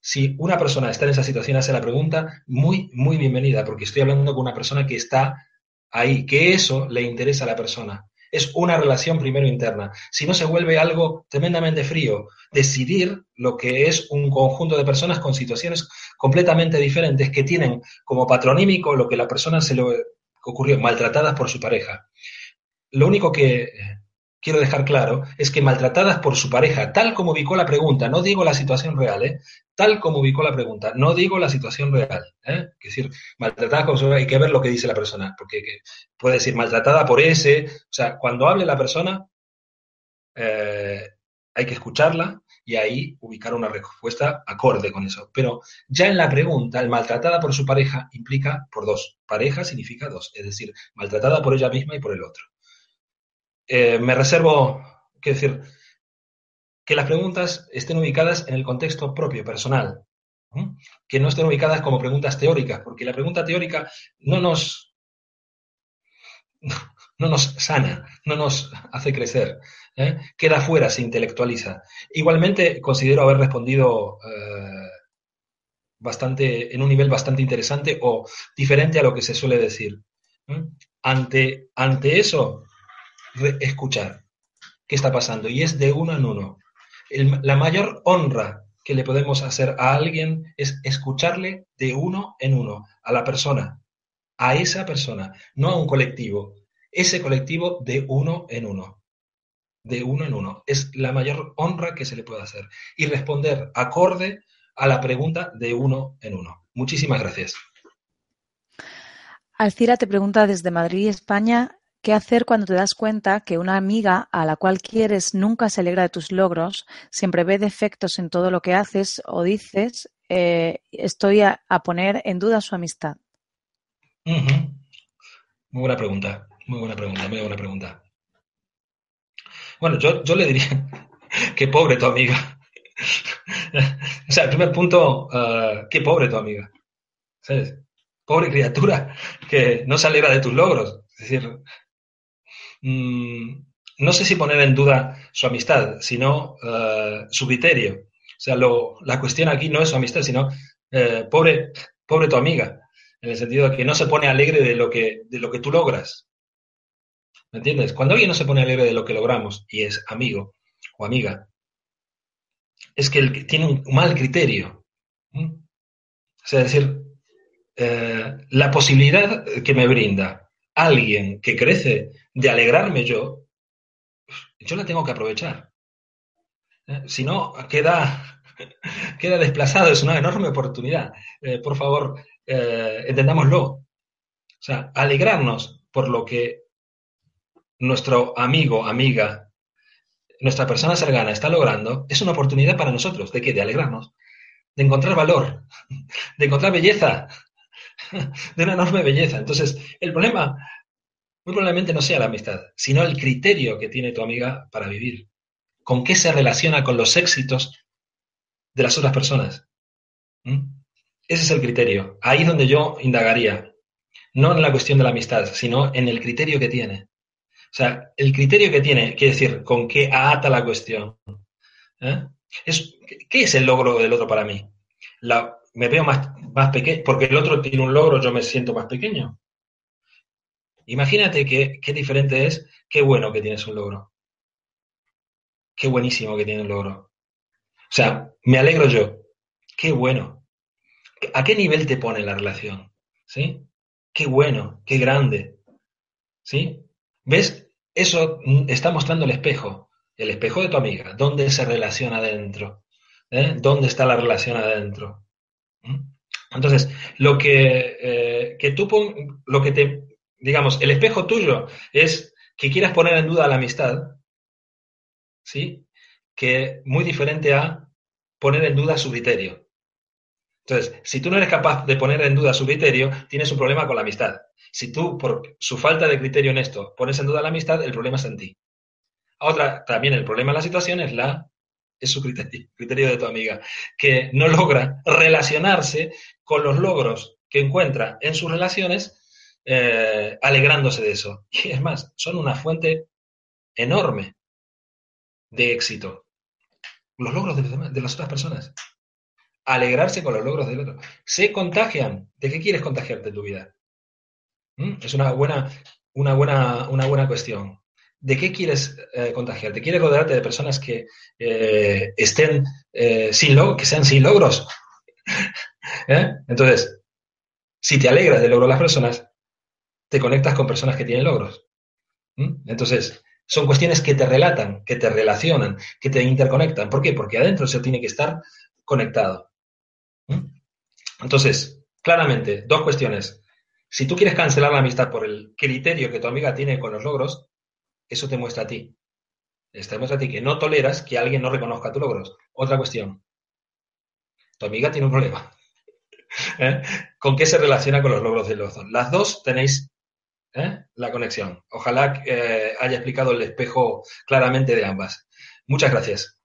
si una persona está en esa situación, hace la pregunta, muy, muy bienvenida, porque estoy hablando con una persona que está ahí, que eso le interesa a la persona. Es una relación primero interna. Si no se vuelve algo tremendamente frío, decidir lo que es un conjunto de personas con situaciones completamente diferentes que tienen como patronímico lo que la persona se le ocurrió, maltratadas por su pareja. Lo único que quiero dejar claro es que maltratadas por su pareja, tal como ubicó la pregunta, no digo la situación real, ¿eh? tal como ubicó la pregunta, no digo la situación real. ¿eh? Es decir, maltratadas por su pareja, hay que ver lo que dice la persona, porque puede decir maltratada por ese, o sea, cuando hable la persona, eh, hay que escucharla y ahí ubicar una respuesta acorde con eso. Pero ya en la pregunta, el maltratada por su pareja implica por dos. Pareja significa dos, es decir, maltratada por ella misma y por el otro. Eh, me reservo, que decir, que las preguntas estén ubicadas en el contexto propio, personal, que no estén ubicadas como preguntas teóricas, porque la pregunta teórica no nos, no nos sana, no nos hace crecer, ¿eh? queda fuera, se intelectualiza. Igualmente, considero haber respondido eh, bastante, en un nivel bastante interesante o diferente a lo que se suele decir. Ante, ante eso, escuchar qué está pasando y es de uno en uno. la mayor honra que le podemos hacer a alguien es escucharle de uno en uno, a la persona, a esa persona, no a un colectivo. Ese colectivo de uno en uno, de uno en uno. Es la mayor honra que se le puede hacer. Y responder acorde a la pregunta de uno en uno. Muchísimas gracias. Alcira te pregunta desde Madrid, España, ¿Qué hacer cuando te das cuenta que una amiga a la cual quieres nunca se alegra de tus logros, siempre ve defectos en todo lo que haces o dices? Eh, estoy a, poner en duda su amistad. Muy buena pregunta, muy buena pregunta, muy buena pregunta. Bueno, yo, le diría que pobre tu amiga. o sea, el primer punto, uh, qué pobre tu amiga. Pobre criatura que no se alegra de tus logros. Es decir, Mm, no sé si poner en duda su amistad, sino eh, su criterio. O sea, la cuestión aquí no es su amistad, sino eh, pobre, pobre tu amiga, en el sentido de que no se pone alegre de lo que, de lo que tú logras. ¿Me entiendes? Cuando alguien no se pone alegre de lo que logramos y es amigo o amiga, es que él tiene un mal criterio. O sea, es decir, eh, la posibilidad que me brinda alguien que crece de alegrarme yo, yo la tengo que aprovechar. ¿Eh? Si no, queda, queda desplazado, es una enorme oportunidad. Eh, por favor, eh, entendámoslo. O sea, alegrarnos por lo que nuestro amigo, amiga, nuestra persona cercana está logrando, es una oportunidad para nosotros. ¿De qué? De alegrarnos, de encontrar valor, de encontrar belleza, de una enorme belleza. Entonces, el problema muy probablemente no sea la amistad, sino el criterio que tiene tu amiga para vivir. ¿Con qué se relaciona con los éxitos de las otras personas? ¿Mm? Ese es el criterio. Ahí es donde yo indagaría. No en la cuestión de la amistad, sino en el criterio que tiene. O sea, el criterio que tiene, quiere decir, con qué ata la cuestión. ¿Eh? Es, ¿Qué es el logro del otro para mí? La, me veo más, más pequeño, porque el otro tiene un logro, yo me siento más pequeño. Imagínate qué diferente es, qué bueno que tienes un logro. Qué buenísimo que tienes un logro. O sea, me alegro yo. Qué bueno. ¿A qué nivel te pone la relación? ¿Sí? Qué bueno, qué grande. ¿Sí? ¿Ves? Eso está mostrando el espejo, el espejo de tu amiga. ¿Dónde se relaciona adentro? ¿Eh? ¿Dónde está la relación adentro? ¿Mm? Entonces, lo que, eh, que tú lo que te digamos, el espejo tuyo es que quieras poner en duda la amistad, ¿sí? Que muy diferente a poner en duda su criterio. Entonces, si tú no eres capaz de poner en duda su criterio, tienes un problema con la amistad. Si tú, por su falta de criterio en esto, pones en duda la amistad, el problema es en ti. Otra, también el problema en la situación es la es su criterio, criterio de tu amiga, que no logra relacionarse con los logros que encuentra en sus relaciones eh, alegrándose de eso. Y es más, son una fuente enorme de éxito. Los logros de, las otras personas. Alegrarse con los logros del otro. Se contagian. ¿De qué quieres contagiarte en tu vida? ¿Mm? Es una buena, una, buena, una buena cuestión. ¿De qué quieres eh, contagiarte? ¿Quieres rodearte de personas que eh, estén eh, sin que sean sin logros? Entonces, si te alegras del logro de las personas, te conectas con personas que tienen logros. Entonces, son cuestiones que te relatan, que te relacionan, que te interconectan. ¿Por qué? Porque adentro se tiene que estar conectado. Entonces, claramente, dos cuestiones. Si tú quieres cancelar la amistad por el criterio que tu amiga tiene con los logros, eso te muestra a ti. Te muestra a ti que no toleras que alguien no reconozca tus logros. Otra cuestión. Tu amiga tiene un problema. ¿Eh? ¿Con qué se relaciona con los logros de los dos? Las dos tenéis ¿eh? la conexión. Ojalá eh, haya explicado el espejo claramente de ambas. Muchas gracias.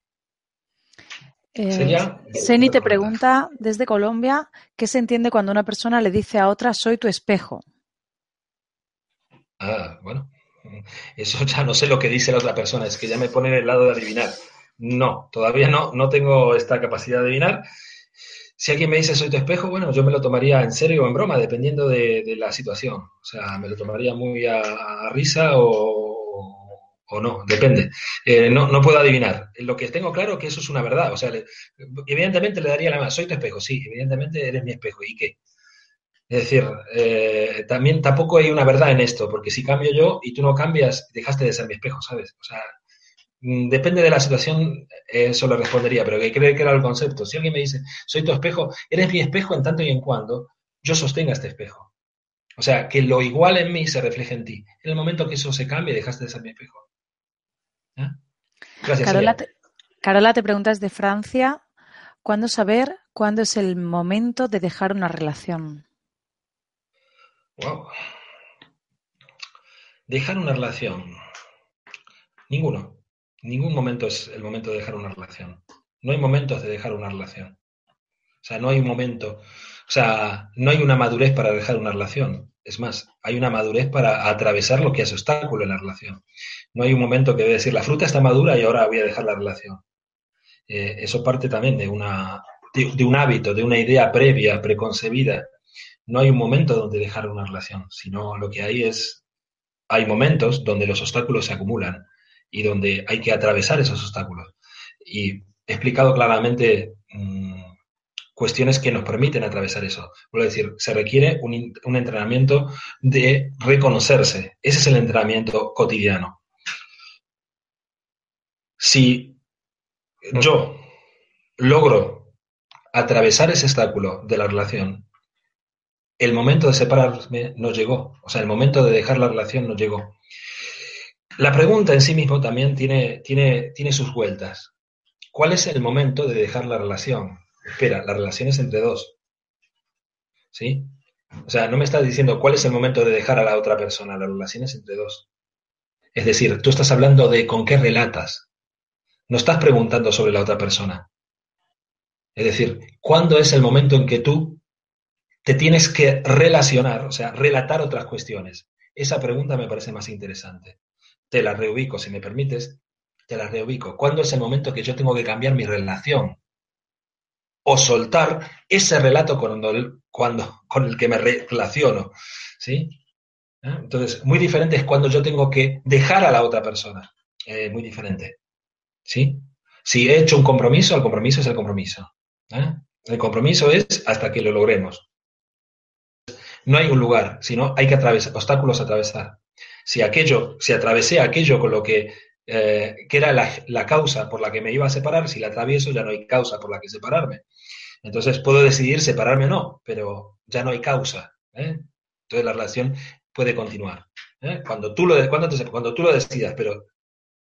Seni te pregunta desde Colombia qué se entiende cuando una persona le dice a otra soy tu espejo. Ah, bueno. Eso ya no sé lo que dice la otra persona, es que ya me pone en el lado de adivinar. No, todavía no, no tengo esta capacidad de adivinar. Si alguien me dice soy tu espejo, bueno, yo me lo tomaría en serio o en broma, dependiendo de, la situación. O sea, me lo tomaría muy a risa o, o no, depende. Eh, no, no puedo adivinar. Lo que tengo claro es que eso es una verdad. O sea, evidentemente le daría la mano. Soy tu espejo, sí, evidentemente eres mi espejo. ¿Y qué? Es decir, eh, también tampoco hay una verdad en esto, porque si cambio yo y tú no cambias, dejaste de ser mi espejo, ¿sabes? O sea, mm, depende de la situación, eso le respondería, pero que cree que era el concepto. Si alguien me dice, soy tu espejo, eres mi espejo en tanto y en cuando yo sostenga este espejo. O sea, que lo igual en mí se refleje en ti. En el momento que eso se cambie, dejaste de ser mi espejo. Carola, te, Carola te preguntas de Francia, ¿cuándo saber cuándo es el momento de dejar una relación? Wow. Dejar una relación. Ninguno. Ningún momento es el momento de dejar una relación. No hay momentos de dejar una relación. O sea, no hay un momento. O sea, no hay una madurez para dejar una relación. Es más, hay una madurez para atravesar lo que es obstáculo en la relación. No hay un momento que decir, la fruta está madura y ahora voy a dejar la relación. Eh, eso parte también de, una, de, un hábito, de una idea previa, preconcebida. No hay un momento donde dejar una relación, sino lo que hay es, hay momentos donde los obstáculos se acumulan y donde hay que atravesar esos obstáculos. Y he explicado claramente mm, cuestiones que nos permiten atravesar eso. Vuelvo decir, se requiere un, un entrenamiento de reconocerse. Ese es el entrenamiento cotidiano. Si yo logro atravesar ese obstáculo de la relación, el momento de separarme no llegó. O sea, el momento de dejar la relación no llegó. La pregunta en sí mismo también tiene, tiene, tiene sus vueltas. ¿Cuál es el momento de dejar la relación? espera, la relación es entre dos. ¿Sí? O sea, no me estás diciendo cuál es el momento de dejar a la otra persona, la relación es entre dos. Es decir, tú estás hablando de con qué relatas. No estás preguntando sobre la otra persona. Es decir, ¿cuándo es el momento en que tú te tienes que relacionar, o sea, relatar otras cuestiones? Esa pregunta me parece más interesante. Te la reubico, si me permites, te la reubico. ¿Cuándo es el momento que yo tengo que cambiar mi relación? o soltar ese relato cuando, cuando, con el que me relaciono. ¿sí? ¿Eh? Entonces, muy diferente es cuando yo tengo que dejar a la otra persona. Eh, muy diferente. ¿sí? Si he hecho un compromiso, el compromiso es el compromiso. ¿eh? El compromiso es hasta que lo logremos. No hay un lugar, sino hay que atravesar, obstáculos a atravesar. Si aquello, si atravesé aquello con lo que eh, que era la, causa por la que me iba a separar, si la atravieso ya no hay causa por la que separarme. Entonces puedo decidir separarme o no, pero ya no hay causa. ¿eh? Entonces la relación puede continuar. ¿eh? Cuando, tú lo, cuando, cuando tú lo decidas, pero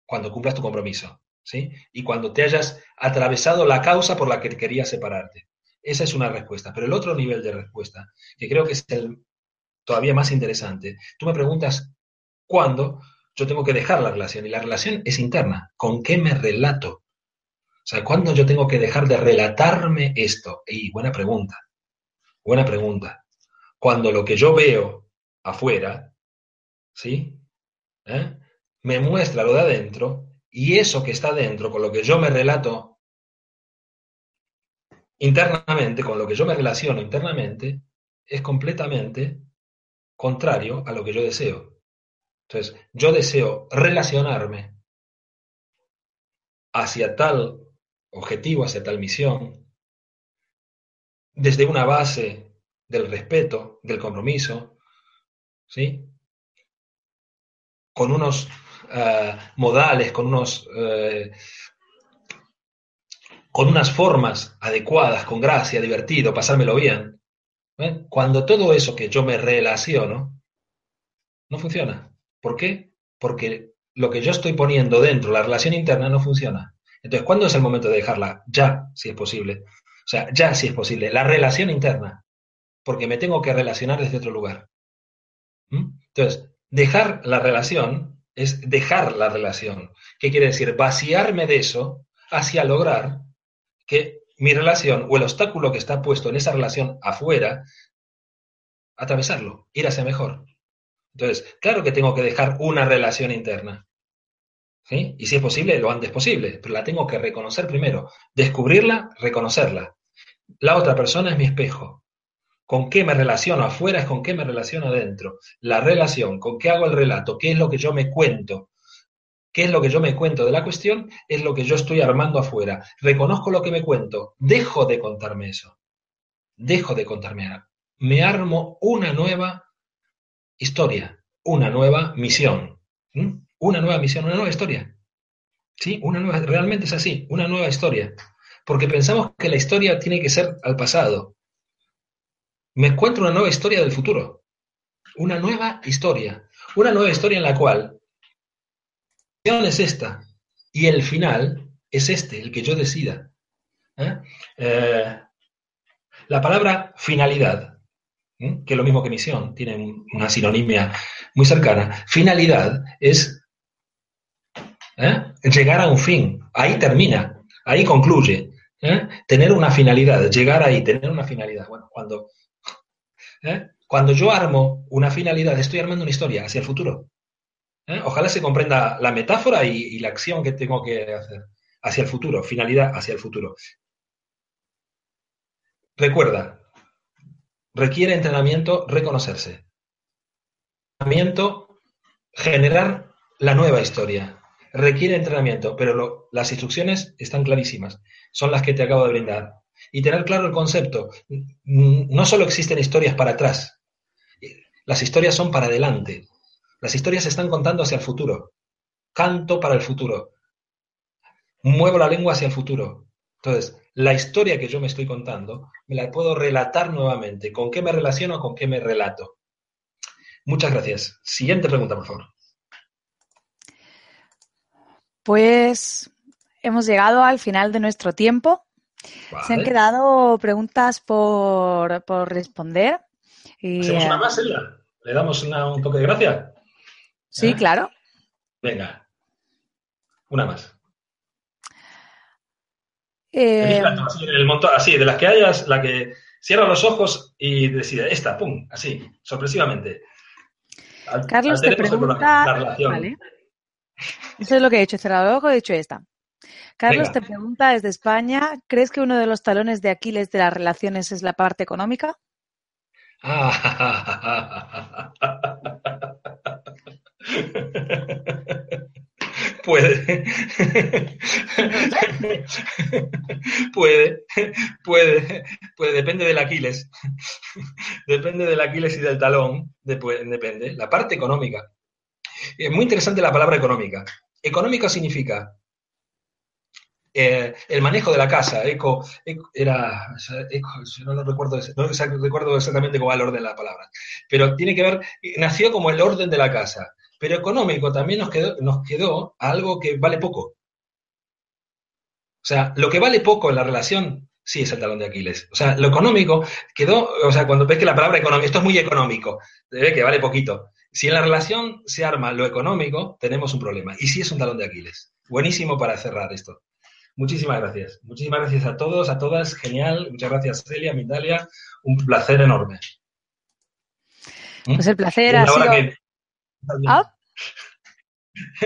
cuando cumplas tu compromiso. ¿sí? Y cuando te hayas atravesado la causa por la que querías separarte. Esa es una respuesta. Pero el otro nivel de respuesta, que creo que es el todavía más interesante, tú me preguntas cuándo, yo tengo que dejar la relación y la relación es interna. ¿Con qué me relato? O sea, ¿cuándo yo tengo que dejar de relatarme esto? Y buena pregunta, buena pregunta. Cuando lo que yo veo afuera, ¿sí? ¿Eh? Me muestra lo de adentro y eso que está dentro, con lo que yo me relato internamente, con lo que yo me relaciono internamente, es completamente contrario a lo que yo deseo. Entonces, yo deseo relacionarme hacia tal objetivo, hacia tal misión, desde una base del respeto, del compromiso, ¿sí? Con unos uh, modales, con unos uh, con unas formas adecuadas, con gracia, divertido, pasármelo bien. ¿eh? Cuando todo eso que yo me relaciono no funciona. ¿Por qué? Porque lo que yo estoy poniendo dentro, la relación interna, no funciona. Entonces, ¿cuándo es el momento de dejarla? Ya, si es posible. O sea, ya, si es posible. La relación interna. Porque me tengo que relacionar desde otro lugar. ¿Mm? Entonces, dejar la relación es dejar la relación. ¿Qué quiere decir? Vaciarme de eso hacia lograr que mi relación o el obstáculo que está puesto en esa relación afuera, atravesarlo, ir hacia mejor. Entonces, claro que tengo que dejar una relación interna. ¿sí? Y si es posible, lo antes posible, pero la tengo que reconocer primero, descubrirla, reconocerla. La otra persona es mi espejo. ¿Con qué me relaciono afuera es con qué me relaciono adentro? La relación, con qué hago el relato, qué es lo que yo me cuento, qué es lo que yo me cuento de la cuestión, es lo que yo estoy armando afuera. Reconozco lo que me cuento, dejo de contarme eso, dejo de contarme. Me armo una nueva historia, una nueva misión, una nueva misión, una nueva historia. Sí, una nueva, realmente es así, una nueva historia. Porque pensamos que la historia tiene que ser al pasado. Me encuentro una nueva historia del futuro. Una nueva historia. Una nueva historia en la cual es esta y el final es este, el que yo decida. ¿eh? Eh, la palabra finalidad, ¿eh? que es lo mismo que misión, tiene una sinonimia muy cercana. Finalidad es llegar a un fin, ahí termina, ahí concluye. Tener una finalidad, llegar ahí, tener una finalidad. Bueno, cuando, cuando yo armo una finalidad, estoy armando una historia hacia el futuro. ¿Eh? Ojalá se comprenda la metáfora y, la acción que tengo que hacer hacia el futuro, finalidad hacia el futuro. Recuerda, requiere entrenamiento reconocerse. Entrenamiento, generar la nueva historia. Requiere entrenamiento, pero las instrucciones están clarísimas. Son las que te acabo de brindar. Y tener claro el concepto. No solo existen historias para atrás, las historias son para adelante. Las historias se están contando hacia el futuro. Canto para el futuro. Muevo la lengua hacia el futuro. Entonces, la historia que yo me estoy contando, me la puedo relatar nuevamente. ¿Con qué me relaciono? ¿Con qué me relato? Muchas gracias. Siguiente pregunta, por favor. Pues hemos llegado al final de nuestro tiempo. Vale. Se han quedado preguntas por, por responder. Y, ¿Hacemos una más, Elia? ¿Le damos una, un toque de gracia? Sí, ¿Eh? claro. Venga. Una más. Eh, así, el montón, así, de las que hayas, la que cierra los ojos y decide, esta, pum, así, sorpresivamente. Carlos te pregunta. La, relación. Vale. Eso es lo que he hecho, cerrado los ojos, he dicho esta. Carlos Venga. te pregunta desde España, ¿crees que uno de los talones de Aquiles de las relaciones es la parte económica? Puede. puede, puede, puede, depende del Aquiles. depende del Aquiles y del talón, depende. La parte económica. Es muy interesante la palabra económica. Económica significa eh, el manejo de la casa, eco, eco era, eco, no lo recuerdo, no recuerdo exactamente cómo va el orden de la palabra, pero tiene que ver, nació como el orden de la casa, pero económico también nos quedó, nos quedó algo que vale poco. O sea, lo que vale poco en la relación, sí es el talón de Aquiles. O sea, lo económico quedó, o sea, cuando ves que la palabra económico, esto es muy económico, ve que vale poquito. Si en la relación se arma lo económico, tenemos un problema. Y sí es un talón de Aquiles. Buenísimo para cerrar esto. Muchísimas gracias. Muchísimas gracias a todos, a todas. Genial. Muchas gracias, Celia, Mindalia. Un placer enorme. Pues el placer ha sido... Que...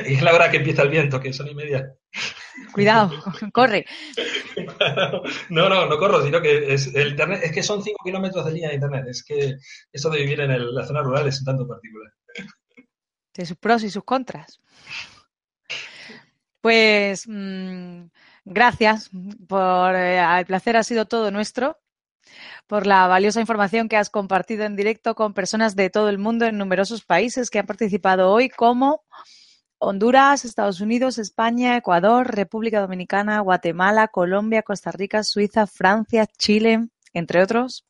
Y es la hora que empieza el viento, que son y media. Cuidado, corre. No, no, no corro, sino que es, el internet, es que son 5 kilómetros de línea de internet. Es que eso de vivir en el, la zona rural es un tanto particular. Tiene sus pros y sus contras. Pues mmm, gracias por eh, el placer ha sido todo nuestro por la valiosa información que has compartido en directo con personas de todo el mundo en numerosos países que han participado hoy como Honduras, Estados Unidos, España, Ecuador, República Dominicana, Guatemala, Colombia, Costa Rica, Suiza, Francia, Chile, entre otros.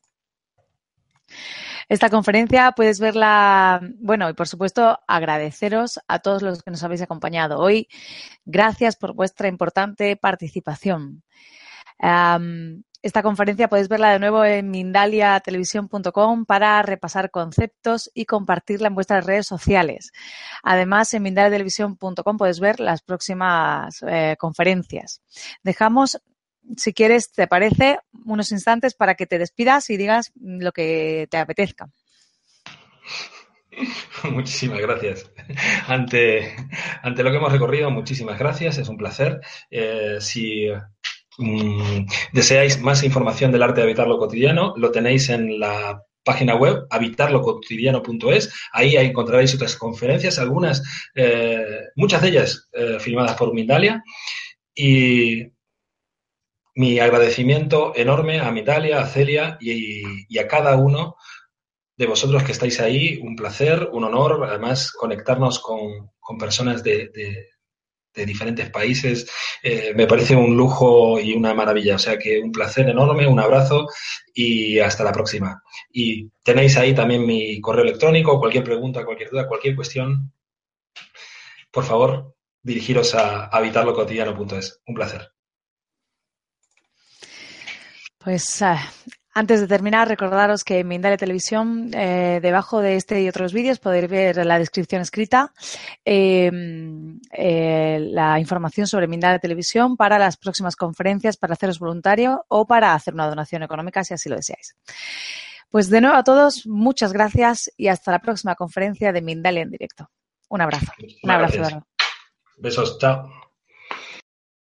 Esta conferencia puedes verla, bueno, y por supuesto agradeceros a todos los que nos habéis acompañado hoy. Gracias por vuestra importante participación. Esta conferencia podéis verla de nuevo en mindaliatelevisión.com para repasar conceptos y compartirla en vuestras redes sociales. Además, en mindaliatelevisión.com podéis ver las próximas eh, conferencias. Dejamos, si quieres, te parece, unos instantes para que te despidas y digas lo que te apetezca. Muchísimas gracias. Ante, ante lo que hemos recorrido, muchísimas gracias. Es un placer. Eh, si Mm, deseáis más información del arte de habitar lo cotidiano, lo tenéis en la página web habitarlocotidiano.es. Ahí encontraréis otras conferencias, algunas, eh, muchas de ellas eh, filmadas por Mindalia. Y mi agradecimiento enorme a Mindalia, a Celia y, a cada uno de vosotros que estáis ahí. Un placer, un honor, además, conectarnos con, personas de de diferentes países. Eh, me parece un lujo y una maravilla. O sea que un placer enorme, un abrazo y hasta la próxima. Y tenéis ahí también mi correo electrónico, cualquier pregunta, cualquier duda, cualquier cuestión. Por favor, dirigiros a habitarlocotidiano.es. Un placer. Pues uh, antes de terminar, recordaros que en Mindalia Televisión, eh, debajo de este y otros vídeos, podéis ver la descripción escrita, eh, eh, la información sobre Mindalia Televisión para las próximas conferencias, para haceros voluntario o para hacer una donación económica si así lo deseáis. Pues de nuevo a todos, muchas gracias y hasta la próxima conferencia de Mindalia en directo. Un abrazo. Un abrazo, Besos, chao.